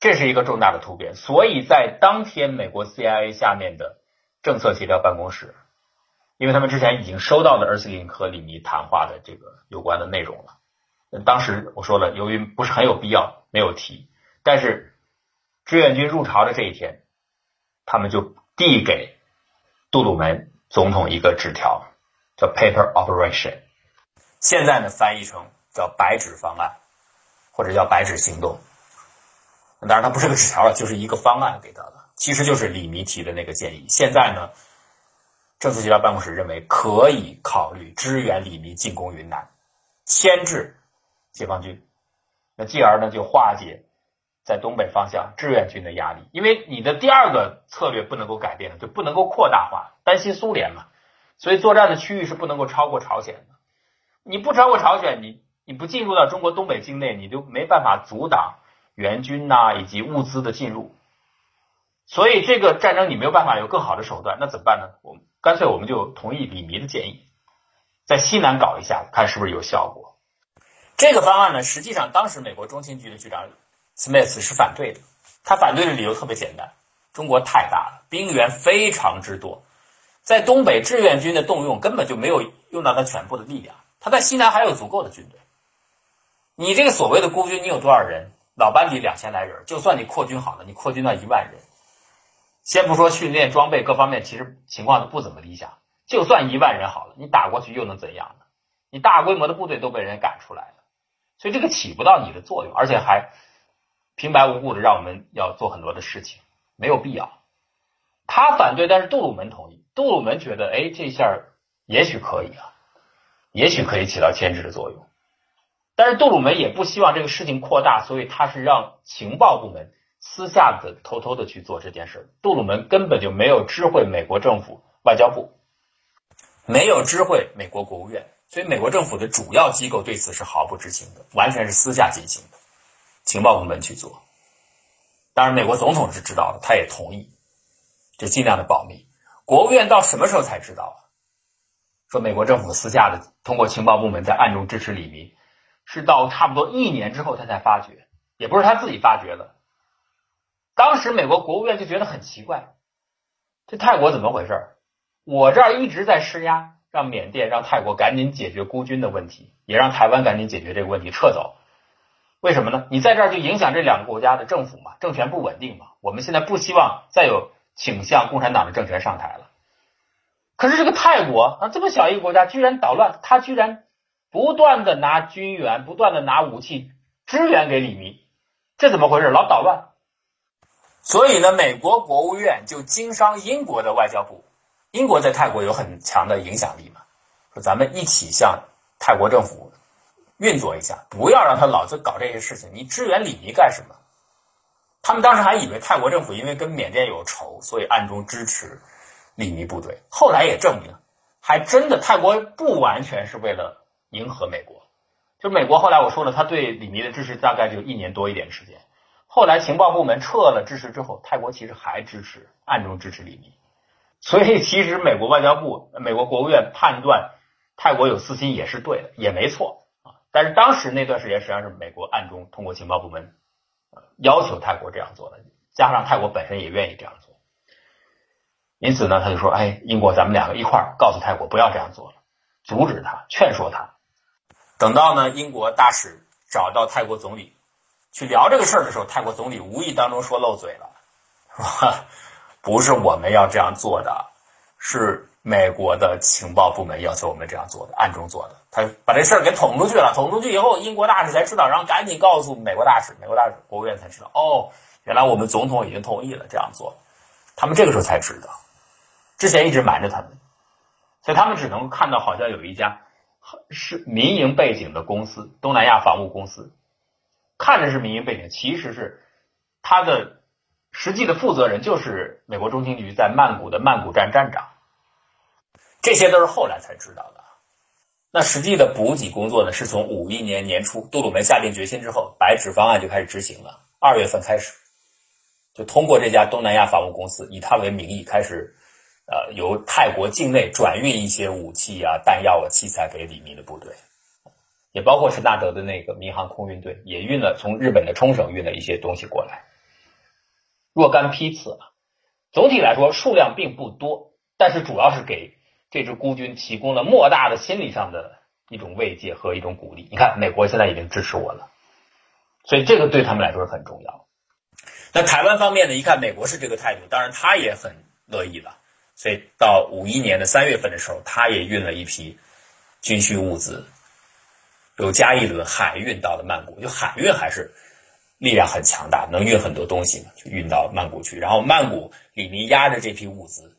这是一个重大的突变。所以在当天，美国 CIA 下面的政策协调办公室，因为他们之前已经收到了 e r s k i n 和李尼谈话的这个有关的内容了，当时我说了，由于不是很有必要，没有提，但是。志愿军入朝的这一天，他们就递给杜鲁门总统一个纸条，叫 Paper Operation。现在呢，翻译成叫白纸方案，或者叫白纸行动。当然，它不是个纸条了，就是一个方案给他的，其实就是李弥提的那个建议。现在呢，政策协调办公室认为可以考虑支援李弥进攻云南，牵制解放军，那继而呢就化解。在东北方向志愿军的压力，因为你的第二个策略不能够改变，就不能够扩大化，担心苏联嘛，所以作战的区域是不能够超过朝鲜的。你不超过朝鲜，你你不进入到中国东北境内，你就没办法阻挡援军呐以及物资的进入。所以这个战争你没有办法有更好的手段，那怎么办呢？我们干脆我们就同意李弥的建议，在西南搞一下，看是不是有效果。这个方案呢，实际上当时美国中情局的局长。Smith 是反对的，他反对的理由特别简单：中国太大了，兵源非常之多，在东北志愿军的动用根本就没有用到他全部的力量，他在西南还有足够的军队。你这个所谓的孤军，你有多少人？老班底两千来人，就算你扩军好了，你扩军到一万人，先不说训练装备各方面，其实情况都不怎么理想。就算一万人好了，你打过去又能怎样呢？你大规模的部队都被人赶出来了，所以这个起不到你的作用，而且还。平白无故的让我们要做很多的事情，没有必要。他反对，但是杜鲁门同意。杜鲁门觉得，哎，这下也许可以啊，也许可以起到牵制的作用。但是杜鲁门也不希望这个事情扩大，所以他是让情报部门私下的偷偷的去做这件事。杜鲁门根本就没有知会美国政府外交部，没有知会美国国务院，所以美国政府的主要机构对此是毫不知情的，完全是私下进行的。情报部门去做，当然美国总统是知道的，他也同意，就尽量的保密。国务院到什么时候才知道？说美国政府私下的通过情报部门在暗中支持李明，是到差不多一年之后他才发觉，也不是他自己发觉的。当时美国国务院就觉得很奇怪，这泰国怎么回事？我这儿一直在施压，让缅甸、让泰国赶紧解决孤军的问题，也让台湾赶紧解决这个问题，撤走。为什么呢？你在这儿就影响这两个国家的政府嘛，政权不稳定嘛。我们现在不希望再有倾向共产党的政权上台了。可是这个泰国啊，这么小一个国家，居然捣乱，他居然不断的拿军援，不断的拿武器支援给李弥，这怎么回事？老捣乱。所以呢，美国国务院就经商英国的外交部，英国在泰国有很强的影响力嘛，说咱们一起向泰国政府。运作一下，不要让他老是搞这些事情。你支援李尼干什么？他们当时还以为泰国政府因为跟缅甸有仇，所以暗中支持李尼部队。后来也证明，还真的泰国不完全是为了迎合美国。就美国后来我说了，他对李弥的支持大概就一年多一点时间。后来情报部门撤了支持之后，泰国其实还支持，暗中支持李密。所以其实美国外交部、美国国务院判断泰国有私心也是对的，也没错啊。但是当时那段时间实际上是美国暗中通过情报部门要求泰国这样做的，加上泰国本身也愿意这样做。因此呢，他就说：“哎，英国，咱们两个一块儿告诉泰国不要这样做了，阻止他，劝说他。”等到呢，英国大使找到泰国总理去聊这个事儿的时候，泰国总理无意当中说漏嘴了，说：“不是我们要这样做的，是美国的情报部门要求我们这样做的，暗中做的。”他把这事儿给捅出去了，捅出去以后，英国大使才知道，然后赶紧告诉美国大使，美国大使国务院才知道，哦，原来我们总统已经同意了这样做，他们这个时候才知道。之前一直瞒着他们，所以他们只能看到好像有一家是民营背景的公司——东南亚防务公司，看着是民营背景，其实是他的实际的负责人就是美国中情局在曼谷的曼谷站站长。这些都是后来才知道的。那实际的补给工作呢，是从五一年年初杜鲁门下定决心之后，白纸方案就开始执行了。二月份开始，就通过这家东南亚防务公司，以他为名义开始。呃，由泰国境内转运一些武器啊、弹药啊、器材给李密的部队，也包括陈纳德的那个民航空运队，也运了从日本的冲绳运了一些东西过来，若干批次啊。总体来说数量并不多，但是主要是给这支孤军提供了莫大的心理上的一种慰藉和一种鼓励。你看，美国现在已经支持我了，所以这个对他们来说是很重要。那台湾方面呢？一看美国是这个态度，当然他也很乐意了。所以到五一年的三月份的时候，他也运了一批军需物资，有加一轮海运到了曼谷。就海运还是力量很强大，能运很多东西嘛，就运到曼谷去。然后曼谷李明押着这批物资，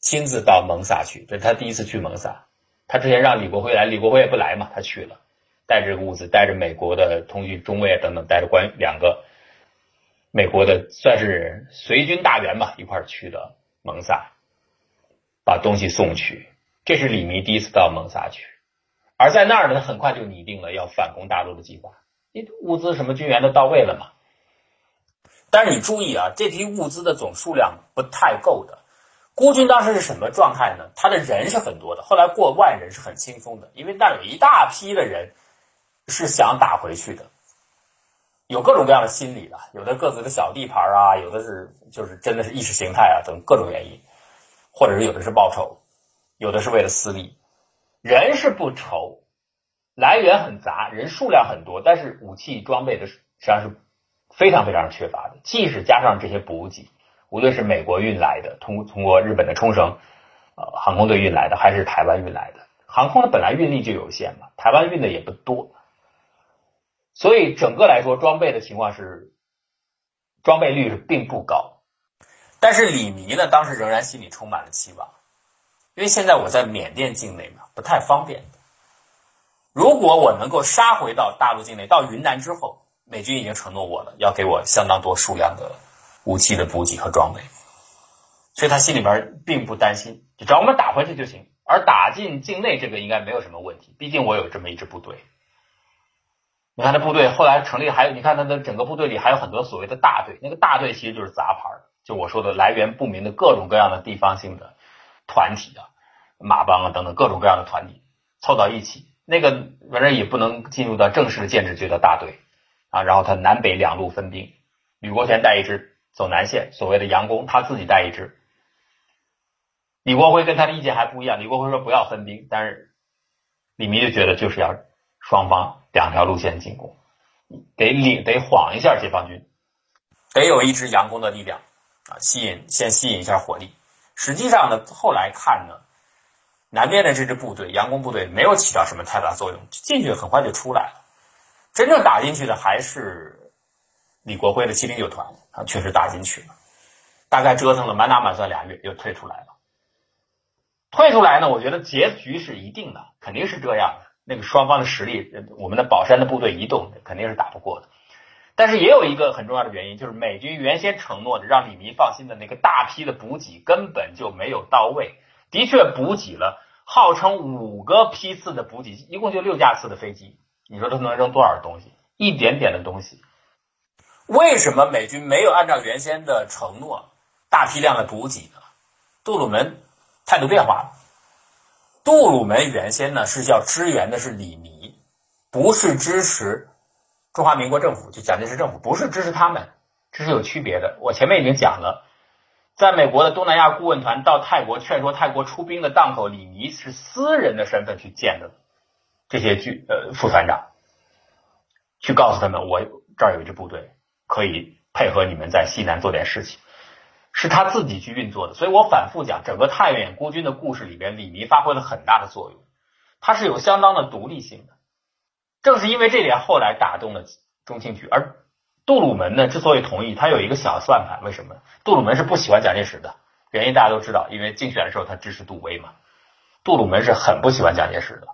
亲自到蒙萨去。这是他第一次去蒙萨，他之前让李国辉来，李国辉也不来嘛，他去了，带着物资，带着美国的通讯中尉等等，带着关两个美国的算是随军大员吧，一块去的蒙萨。把东西送去，这是李弥第一次到蒙萨去，而在那儿呢，很快就拟定了要反攻大陆的计划。你物资什么军援都到位了嘛？但是你注意啊，这批物资的总数量不太够的。孤军当时是什么状态呢？他的人是很多的，后来过万人是很轻松的，因为那有一大批的人是想打回去的，有各种各样的心理的，有的各自的小地盘啊，有的是就是真的是意识形态啊等各种原因。或者是有的是报仇，有的是为了私利，人是不愁，来源很杂，人数量很多，但是武器装备的实际上是非常非常缺乏的。即使加上这些补给，无论是美国运来的，通通过日本的冲绳呃航空队运来的，还是台湾运来的，航空的本来运力就有限嘛，台湾运的也不多，所以整个来说装备的情况是装备率是并不高。但是李弥呢，当时仍然心里充满了期望，因为现在我在缅甸境内嘛，不太方便。如果我能够杀回到大陆境内，到云南之后，美军已经承诺我了，要给我相当多数量的武器的补给和装备，所以他心里边并不担心，只要我们打回去就行。而打进境内这个应该没有什么问题，毕竟我有这么一支部队。你看，这部队后来成立，还有你看他的整个部队里还有很多所谓的大队，那个大队其实就是杂牌就我说的来源不明的各种各样的地方性的团体啊，马帮啊等等各种各样的团体凑到一起，那个反正也不能进入到正式的建制，就叫大队啊。然后他南北两路分兵，吕国权带一支走南线，所谓的佯攻，他自己带一支。李国辉跟他的意见还不一样，李国辉说不要分兵，但是李弥就觉得就是要双方两条路线进攻，得领得晃一下解放军，得有一支佯攻的力量。啊，吸引先吸引一下火力。实际上呢，后来看呢，南边的这支部队，佯攻部队没有起到什么太大作用，进去很快就出来了。真正打进去的还是李国辉的七零九团啊，确实打进去了。大概折腾了满打满算俩月，又退出来了。退出来呢，我觉得结局是一定的，肯定是这样的。那个双方的实力，我们的宝山的部队移动，肯定是打不过的。但是也有一个很重要的原因，就是美军原先承诺的让李弥放心的那个大批的补给根本就没有到位。的确补给了，号称五个批次的补给，一共就六架次的飞机，你说他能扔多少东西？一点点的东西。为什么美军没有按照原先的承诺大批量的补给呢？杜鲁门态度变化了。杜鲁门原先呢是要支援的是李弥，不是支持中华民国政府，就蒋介石政府，不是支持他们，这是有区别的。我前面已经讲了，在美国的东南亚顾问团到泰国劝说泰国出兵的档口，李弥是私人的身份去见的这些军呃副团长，去告诉他们，我这儿有一支部队可以配合你们在西南做点事情。是他自己去运作的，所以我反复讲，整个太原孤军的故事里边，李弥发挥了很大的作用，他是有相当的独立性的。正是因为这点，后来打动了中情局。而杜鲁门呢，之所以同意，他有一个小算盘。为什么？杜鲁门是不喜欢蒋介石的，原因大家都知道，因为竞选的时候他支持杜威嘛。杜鲁门是很不喜欢蒋介石的。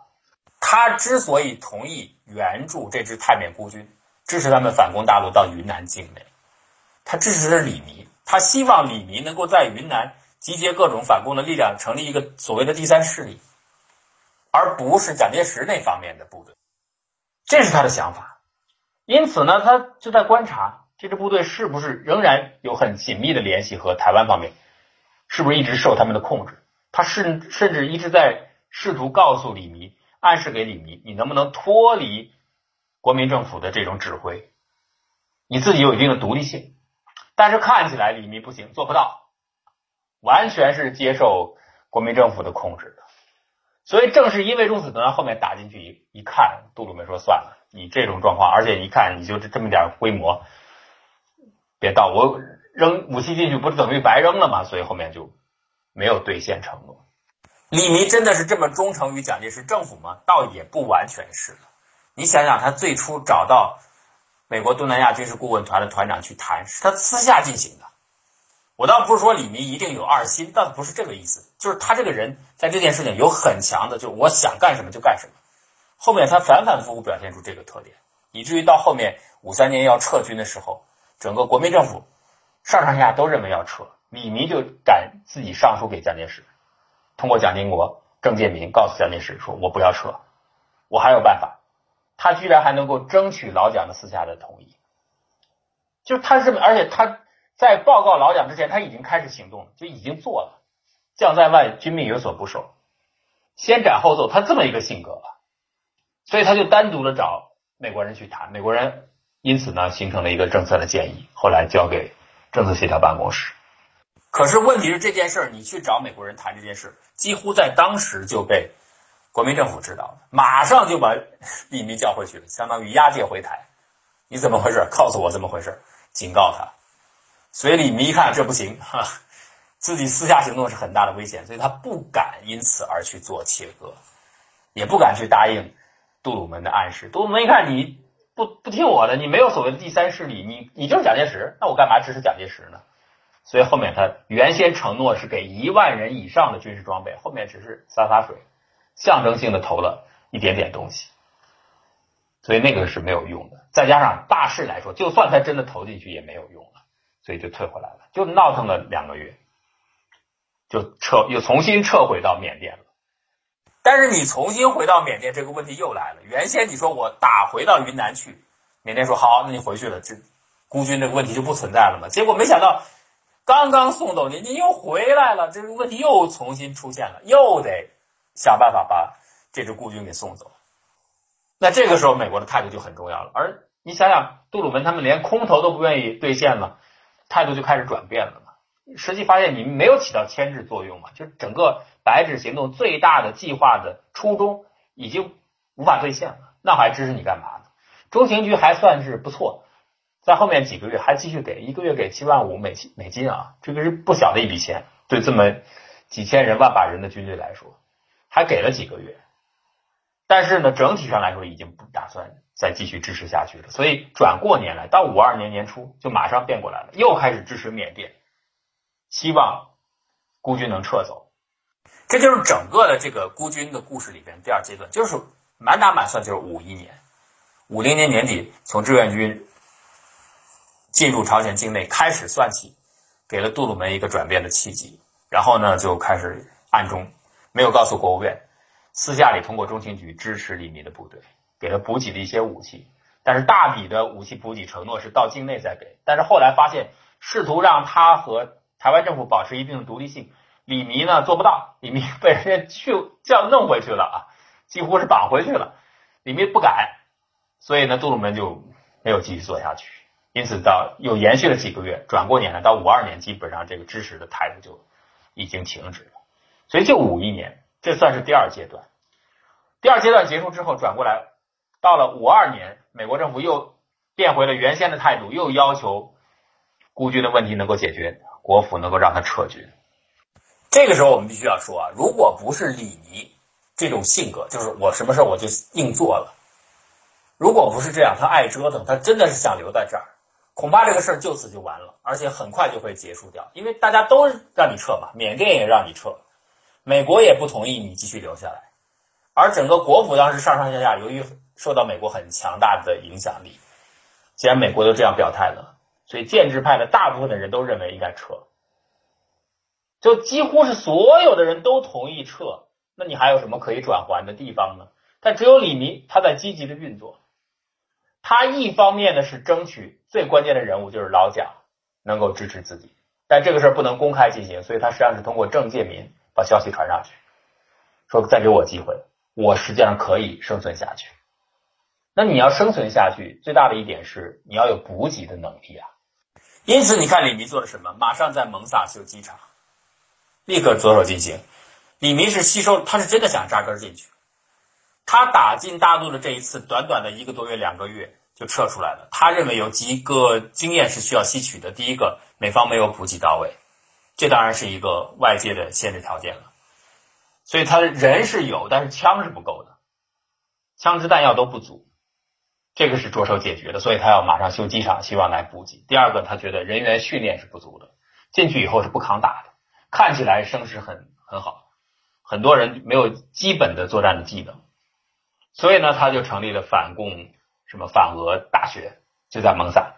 他之所以同意援助这支太缅孤军，支持他们反攻大陆到云南境内，他支持的是李弥。他希望李弥能够在云南集结各种反攻的力量，成立一个所谓的第三势力，而不是蒋介石那方面的部队。这是他的想法。因此呢，他就在观察这支部队是不是仍然有很紧密的联系和台湾方面，是不是一直受他们的控制。他甚甚至一直在试图告诉李弥，暗示给李弥，你能不能脱离国民政府的这种指挥，你自己有一定的独立性。但是看起来李弥不行，做不到，完全是接受国民政府的控制的。所以正是因为如此，等到后面打进去一一看，杜鲁门说算了，你这种状况，而且一看你就这么点规模，别到我扔武器进去，不是等于白扔了吗？所以后面就没有兑现承诺。李弥真的是这么忠诚于蒋介石政府吗？倒也不完全是。你想想，他最初找到。美国东南亚军事顾问团的团长去谈，是他私下进行的。我倒不是说李弥一定有二心，倒不是这个意思，就是他这个人在这件事情有很强的，就是我想干什么就干什么。后面他反反复复表现出这个特点，以至于到后面五三年要撤军的时候，整个国民政府上上下下都认为要撤，李弥就敢自己上书给蒋介石，通过蒋经国、郑介民告诉蒋介石说：“我不要撤，我还有办法。”他居然还能够争取老蒋的私下的同意，就他这么，而且他在报告老蒋之前，他已经开始行动了，就已经做了。将在外，军命有所不受，先斩后奏，他这么一个性格了，所以他就单独的找美国人去谈，美国人因此呢形成了一个政策的建议，后来交给政策协调办公室。可是问题是这件事儿，你去找美国人谈这件事，几乎在当时就被。国民政府知道了，马上就把李弥叫回去了，相当于押解回台。你怎么回事？告诉我怎么回事，警告他。所以李弥一看这不行，哈，自己私下行动是很大的危险，所以他不敢因此而去做切割，也不敢去答应杜鲁门的暗示。杜鲁门一看你不不听我的，你没有所谓的第三势力，你你就是蒋介石，那我干嘛支持蒋介石呢？所以后面他原先承诺是给一万人以上的军事装备，后面只是洒洒水。象征性的投了一点点东西，所以那个是没有用的。再加上大势来说，就算他真的投进去也没有用了，所以就退回来了，就闹腾了两个月，就撤又重新撤回到缅甸了。但是你重新回到缅甸，这个问题又来了。原先你说我打回到云南去，缅甸说好，那你回去了，这孤军这个问题就不存在了嘛？结果没想到刚刚送走你，你又回来了，这个问题又重新出现了，又得。想办法把这支孤军给送走，那这个时候美国的态度就很重要了。而你想想，杜鲁门他们连空投都不愿意兑现了，态度就开始转变了嘛。实际发现你没有起到牵制作用嘛，就整个白纸行动最大的计划的初衷已经无法兑现了，那还支持你干嘛呢？中情局还算是不错，在后面几个月还继续给，一个月给七万五美金美金啊，这个是不小的一笔钱，对这么几千人万把人的军队来说。还给了几个月，但是呢，整体上来说已经不打算再继续支持下去了。所以转过年来，到五二年年初就马上变过来了，又开始支持缅甸，希望孤军能撤走。这就是整个的这个孤军的故事里边第二阶段，就是满打满算就是五一年、五零年年底从志愿军进入朝鲜境内开始算起，给了杜鲁门一个转变的契机，然后呢就开始暗中。没有告诉国务院，私下里通过中情局支持李弥的部队，给他补给的一些武器，但是大笔的武器补给承诺是到境内再给。但是后来发现，试图让他和台湾政府保持一定的独立性，李弥呢做不到，李弥 被人家去叫弄回去了啊，几乎是绑回去了。李弥不敢，所以呢，杜鲁门就没有继续做下去。因此，到又延续了几个月，转过年来到五二年，基本上这个支持的态度就已经停止了。所以就五一年，这算是第二阶段。第二阶段结束之后，转过来到了五二年，美国政府又变回了原先的态度，又要求孤军的问题能够解决，国府能够让他撤军。这个时候我们必须要说啊，如果不是李尼这种性格，就是我什么事我就硬做了。如果不是这样，他爱折腾，他真的是想留在这儿。恐怕这个事儿就此就完了，而且很快就会结束掉，因为大家都让你撤嘛，缅甸也让你撤，美国也不同意你继续留下来，而整个国府当时上上下下由于受到美国很强大的影响力，既然美国都这样表态了，所以建制派的大部分的人都认为应该撤，就几乎是所有的人都同意撤，那你还有什么可以转圜的地方呢？但只有李弥他在积极的运作。他一方面呢是争取最关键的人物就是老蒋能够支持自己，但这个事儿不能公开进行，所以他实际上是通过郑介民把消息传上去，说再给我机会，我实际上可以生存下去。那你要生存下去，最大的一点是你要有补给的能力啊。因此，你看李弥做了什么？马上在蒙萨修机场，立刻着手进行。李弥是吸收，他是真的想扎根进去。他打进大陆的这一次，短短的一个多月、两个月就撤出来了。他认为有几个经验是需要吸取的。第一个，美方没有补给到位，这当然是一个外界的限制条件了。所以他的人是有，但是枪是不够的，枪支弹药都不足，这个是着手解决的。所以他要马上修机场，希望来补给。第二个，他觉得人员训练是不足的，进去以后是不抗打的，看起来声势很很好，很多人没有基本的作战的技能。所以呢，他就成立了反共什么反俄大学，就在蒙萨。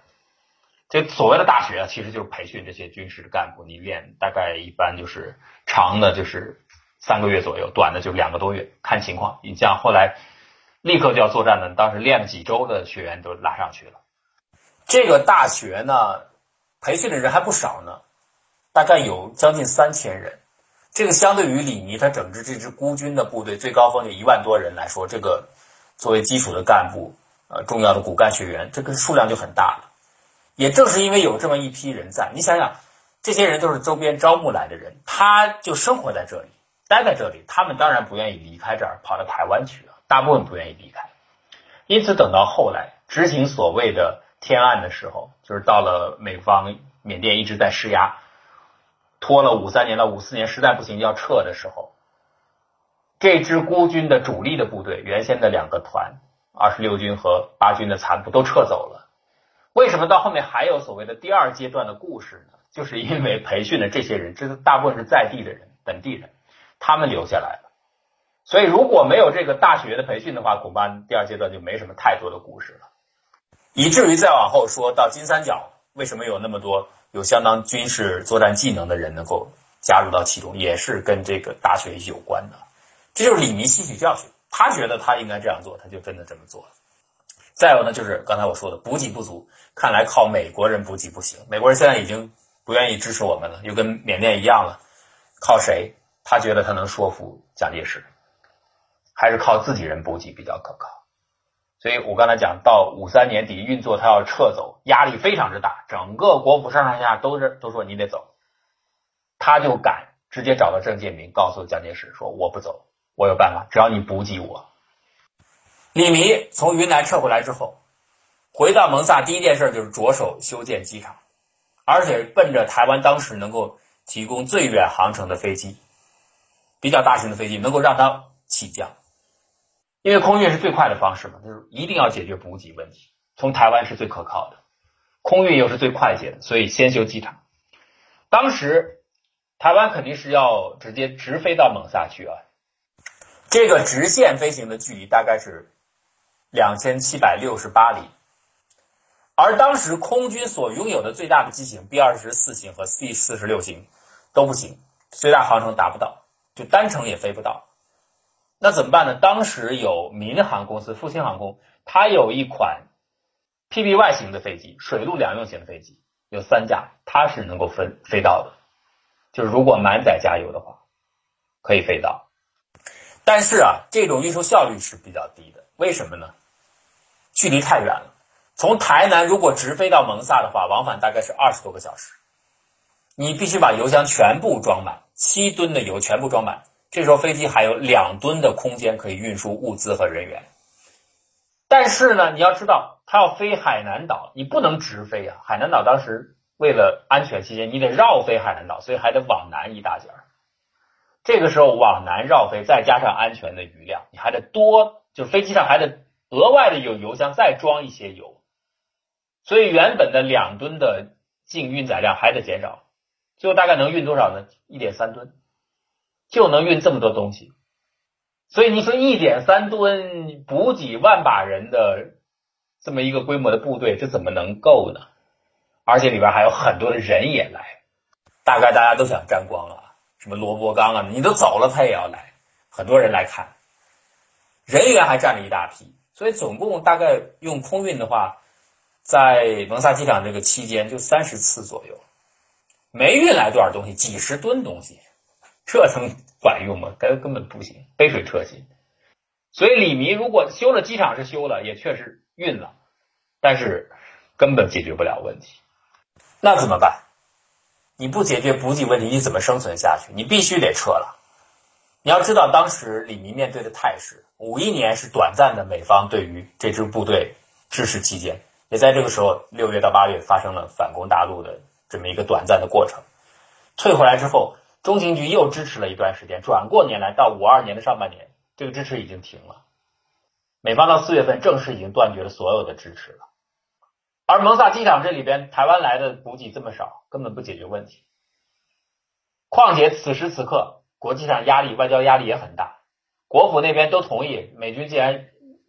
这所谓的大学啊，其实就是培训这些军事干部。你练大概一般就是长的，就是三个月左右；短的就两个多月，看情况。你像后来立刻就要作战的，当时练了几周的学员都拉上去了。这个大学呢，培训的人还不少呢，大概有将近三千人。这个相对于李弥他整治这支孤军的部队最高峰的一万多人来说，这个作为基础的干部，呃，重要的骨干学员，这个数量就很大了。也正是因为有这么一批人在，你想想，这些人都是周边招募来的人，他就生活在这里，待在这里，他们当然不愿意离开这儿，跑到台湾去了，大部分不愿意离开。因此，等到后来执行所谓的天案的时候，就是到了美方缅甸一直在施压。拖了五三年到五四年，实在不行要撤的时候，这支孤军的主力的部队，原先的两个团，二十六军和八军的残部都撤走了。为什么到后面还有所谓的第二阶段的故事呢？就是因为培训的这些人，这大部分是在地的人，本地人，他们留下来。所以如果没有这个大学的培训的话，恐怕第二阶段就没什么太多的故事了。以至于再往后说到金三角，为什么有那么多？有相当军事作战技能的人能够加入到其中，也是跟这个大学有关的。这就是李弥吸取教训，他觉得他应该这样做，他就真的这么做了。再有呢，就是刚才我说的补给不足，看来靠美国人补给不行。美国人现在已经不愿意支持我们了，又跟缅甸一样了。靠谁？他觉得他能说服蒋介石，还是靠自己人补给比较可靠。所以我刚才讲到五三年底运作，他要撤走，压力非常之大，整个国府上上下下都是都说你得走，他就敢直接找到郑介民，告诉蒋介石说我不走，我有办法，只要你补给我。李弥从云南撤回来之后，回到蒙萨，第一件事就是着手修建机场，而且奔着台湾当时能够提供最远航程的飞机，比较大型的飞机能够让它起降。因为空运是最快的方式嘛，就是一定要解决补给问题。从台湾是最可靠的，空运又是最快捷的，所以先修机场。当时台湾肯定是要直接直飞到蒙萨去啊，这个直线飞行的距离大概是两千七百六十八里，而当时空军所拥有的最大的机型 B 二十四型和 C 四十六型都不行，最大航程达不到，就单程也飞不到。那怎么办呢？当时有民航公司复兴航空，它有一款 PBY 型的飞机，水陆两用型的飞机有三架，它是能够飞飞到的，就是如果满载加油的话，可以飞到。但是啊，这种运输效率是比较低的，为什么呢？距离太远了。从台南如果直飞到蒙萨的话，往返大概是二十多个小时。你必须把油箱全部装满，七吨的油全部装满。这时候飞机还有两吨的空间可以运输物资和人员。但是呢，你要知道，它要飞海南岛，你不能直飞啊。海南岛当时为了安全起见，你得绕飞海南岛，所以还得往南一大截儿。这个时候往南绕飞，再加上安全的余量，你还得多，就是飞机上还得额外的有油箱再装一些油。所以原本的两吨的净运载量还得减少，最后大概能运多少呢？一点三吨，就能运这么多东西。所以你说一点三吨补给万把人的这么一个规模的部队，这怎么能够呢？而且里边还有很多的人也来，大概大家都想沾光啊，什么罗伯刚啊，你都走了，他也要来，很多人来看，人员还占了一大批，所以总共大概用空运的话。在蒙萨机场这个期间，就三十次左右，没运来多少东西，几十吨东西，这能管用吗？根根本不行，杯水车薪。所以李弥如果修了机场是修了，也确实运了，但是根本解决不了问题。那怎么办？你不解决补给问题，你怎么生存下去？你必须得撤了。你要知道，当时李弥面对的态势，五一年是短暂的美方对于这支部队支持期间。也在这个时候，六月到八月发生了反攻大陆的这么一个短暂的过程。退回来之后，中情局又支持了一段时间。转过年来到五二年的上半年，这个支持已经停了。美方到四月份正式已经断绝了所有的支持了。而蒙萨机场这里边，台湾来的补给这么少，根本不解决问题。况且此时此刻，国际上压力、外交压力也很大。国府那边都同意，美军既然。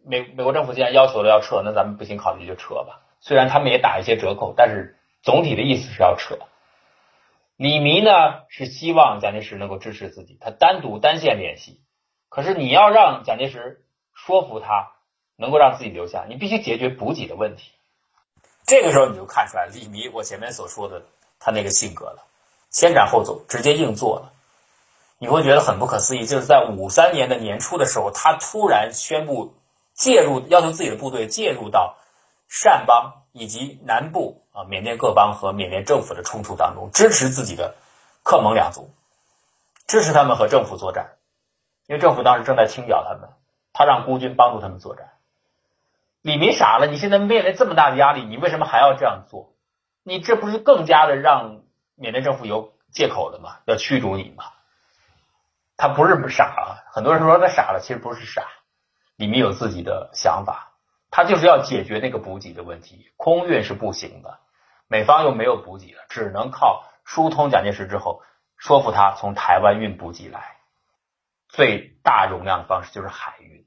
美美国政府既然要求了要撤，那咱们不行，考虑就撤吧。虽然他们也打一些折扣，但是总体的意思是要撤。李弥呢是希望蒋介石能够支持自己，他单独单线联系。可是你要让蒋介石说服他能够让自己留下，你必须解决补给的问题。这个时候你就看出来李弥我前面所说的他那个性格了，先斩后奏，直接硬做了。你会觉得很不可思议，就是在五三年的年初的时候，他突然宣布。介入要求自己的部队介入到善邦以及南部啊缅甸各邦和缅甸政府的冲突当中，支持自己的克蒙两族，支持他们和政府作战，因为政府当时正在清剿他们，他让孤军帮助他们作战。李明傻了，你现在面临这么大的压力，你为什么还要这样做？你这不是更加的让缅甸政府有借口了吗？要驱逐你吗？他不是傻啊，很多人说他傻了，其实不是傻。李明有自己的想法，他就是要解决那个补给的问题。空运是不行的，美方又没有补给了，只能靠疏通蒋介石之后，说服他从台湾运补给来。最大容量的方式就是海运。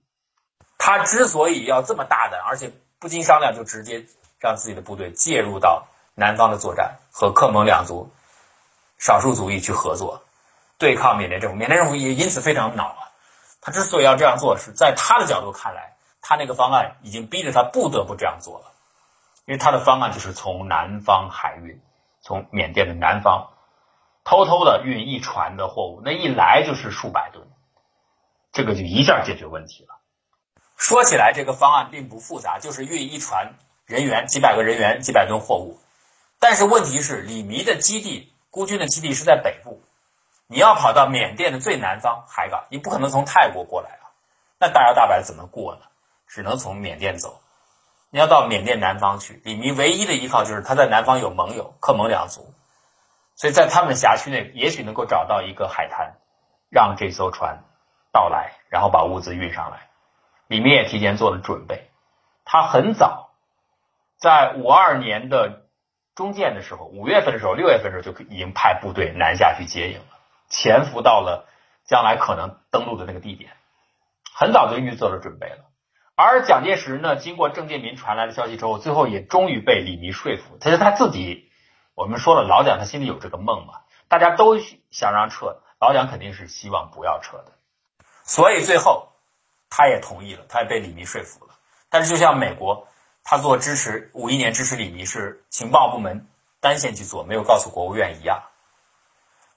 他之所以要这么大胆，而且不经商量就直接让自己的部队介入到南方的作战，和克蒙两族少数族裔去合作，对抗缅甸政府。缅甸政府也因此非常恼啊。他之所以要这样做，是在他的角度看来，他那个方案已经逼着他不得不这样做了，因为他的方案就是从南方海运，从缅甸的南方偷偷的运一船的货物，那一来就是数百吨，这个就一下解决问题了。说起来，这个方案并不复杂，就是运一船人员，几百个人员，几百吨货物。但是问题是，李弥的基地，孤军的基地是在北部。你要跑到缅甸的最南方海港，你不可能从泰国过来啊，那大摇大摆怎么过呢？只能从缅甸走。你要到缅甸南方去，李弥唯一的依靠就是他在南方有盟友克蒙两族，所以在他们辖区内也许能够找到一个海滩，让这艘船到来，然后把物资运上来。李弥也提前做了准备，他很早在五二年的中建的时候，五月份的时候，六月份的时候就已经派部队南下去接应了。潜伏到了将来可能登陆的那个地点，很早就预做了准备了。而蒋介石呢，经过郑介民传来的消息之后，最后也终于被李弥说服。其实他自己，我们说了，老蒋他心里有这个梦嘛，大家都想让撤，老蒋肯定是希望不要撤的。所以最后他也同意了，他也被李弥说服了。但是就像美国，他做支持五一年支持李弥是情报部门单线去做，没有告诉国务院一样。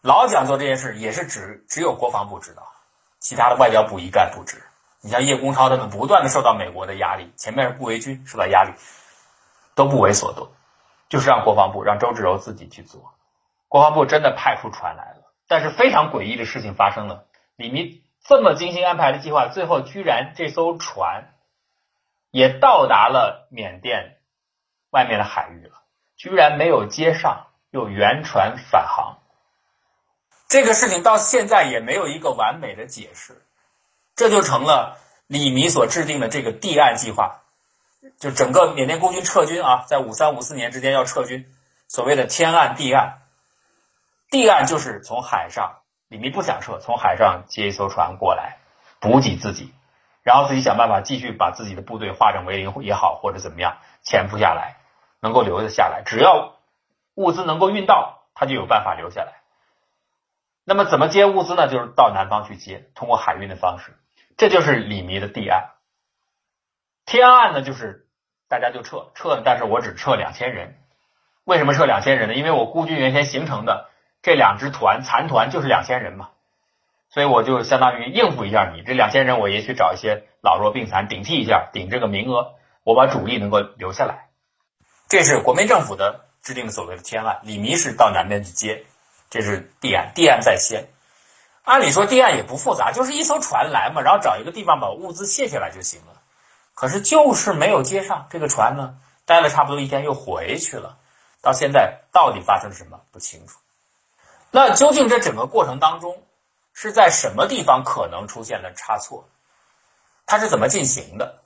老蒋做这件事也是只只有国防部知道，其他的外交部一概不知。你像叶公超他们不断的受到美国的压力，前面是顾维钧受到压力，都不为所动，就是让国防部让周志柔自己去做。国防部真的派出船来了，但是非常诡异的事情发生了，李弥这么精心安排的计划，最后居然这艘船也到达了缅甸外面的海域了，居然没有接上，又原船返航。这个事情到现在也没有一个完美的解释，这就成了李弥所制定的这个地岸计划，就整个缅甸共军撤军啊，在五三五四年之间要撤军，所谓的天岸地岸，地岸就是从海上，李弥不想撤，从海上接一艘船过来补给自己，然后自己想办法继续把自己的部队化整为零也好，或者怎么样潜伏下来，能够留得下来，只要物资能够运到，他就有办法留下来。那么怎么接物资呢？就是到南方去接，通过海运的方式，这就是李弥的地案。天岸呢，就是大家就撤撤，但是我只撤两千人。为什么撤两千人呢？因为我孤军原先形成的这两支团残团就是两千人嘛，所以我就相当于应付一下你这两千人，我也去找一些老弱病残顶替一下，顶这个名额，我把主力能够留下来。这是国民政府的制定的所谓的天岸，李弥是到南边去接。这是地岸，地岸在先。按理说，地岸也不复杂，就是一艘船来嘛，然后找一个地方把物资卸下来就行了。可是就是没有接上这个船呢，待了差不多一天又回去了。到现在到底发生了什么不清楚。那究竟这整个过程当中是在什么地方可能出现了差错？它是怎么进行的？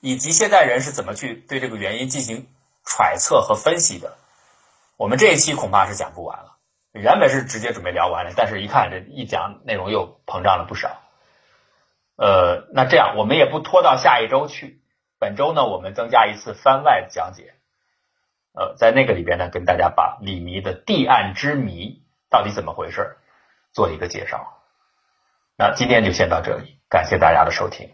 以及现代人是怎么去对这个原因进行揣测和分析的？我们这一期恐怕是讲不完了。原本是直接准备聊完的，但是一看这一讲内容又膨胀了不少。呃，那这样我们也不拖到下一周去，本周呢我们增加一次番外讲解。呃，在那个里边呢，跟大家把李弥的地暗之谜到底怎么回事做一个介绍。那今天就先到这里，感谢大家的收听。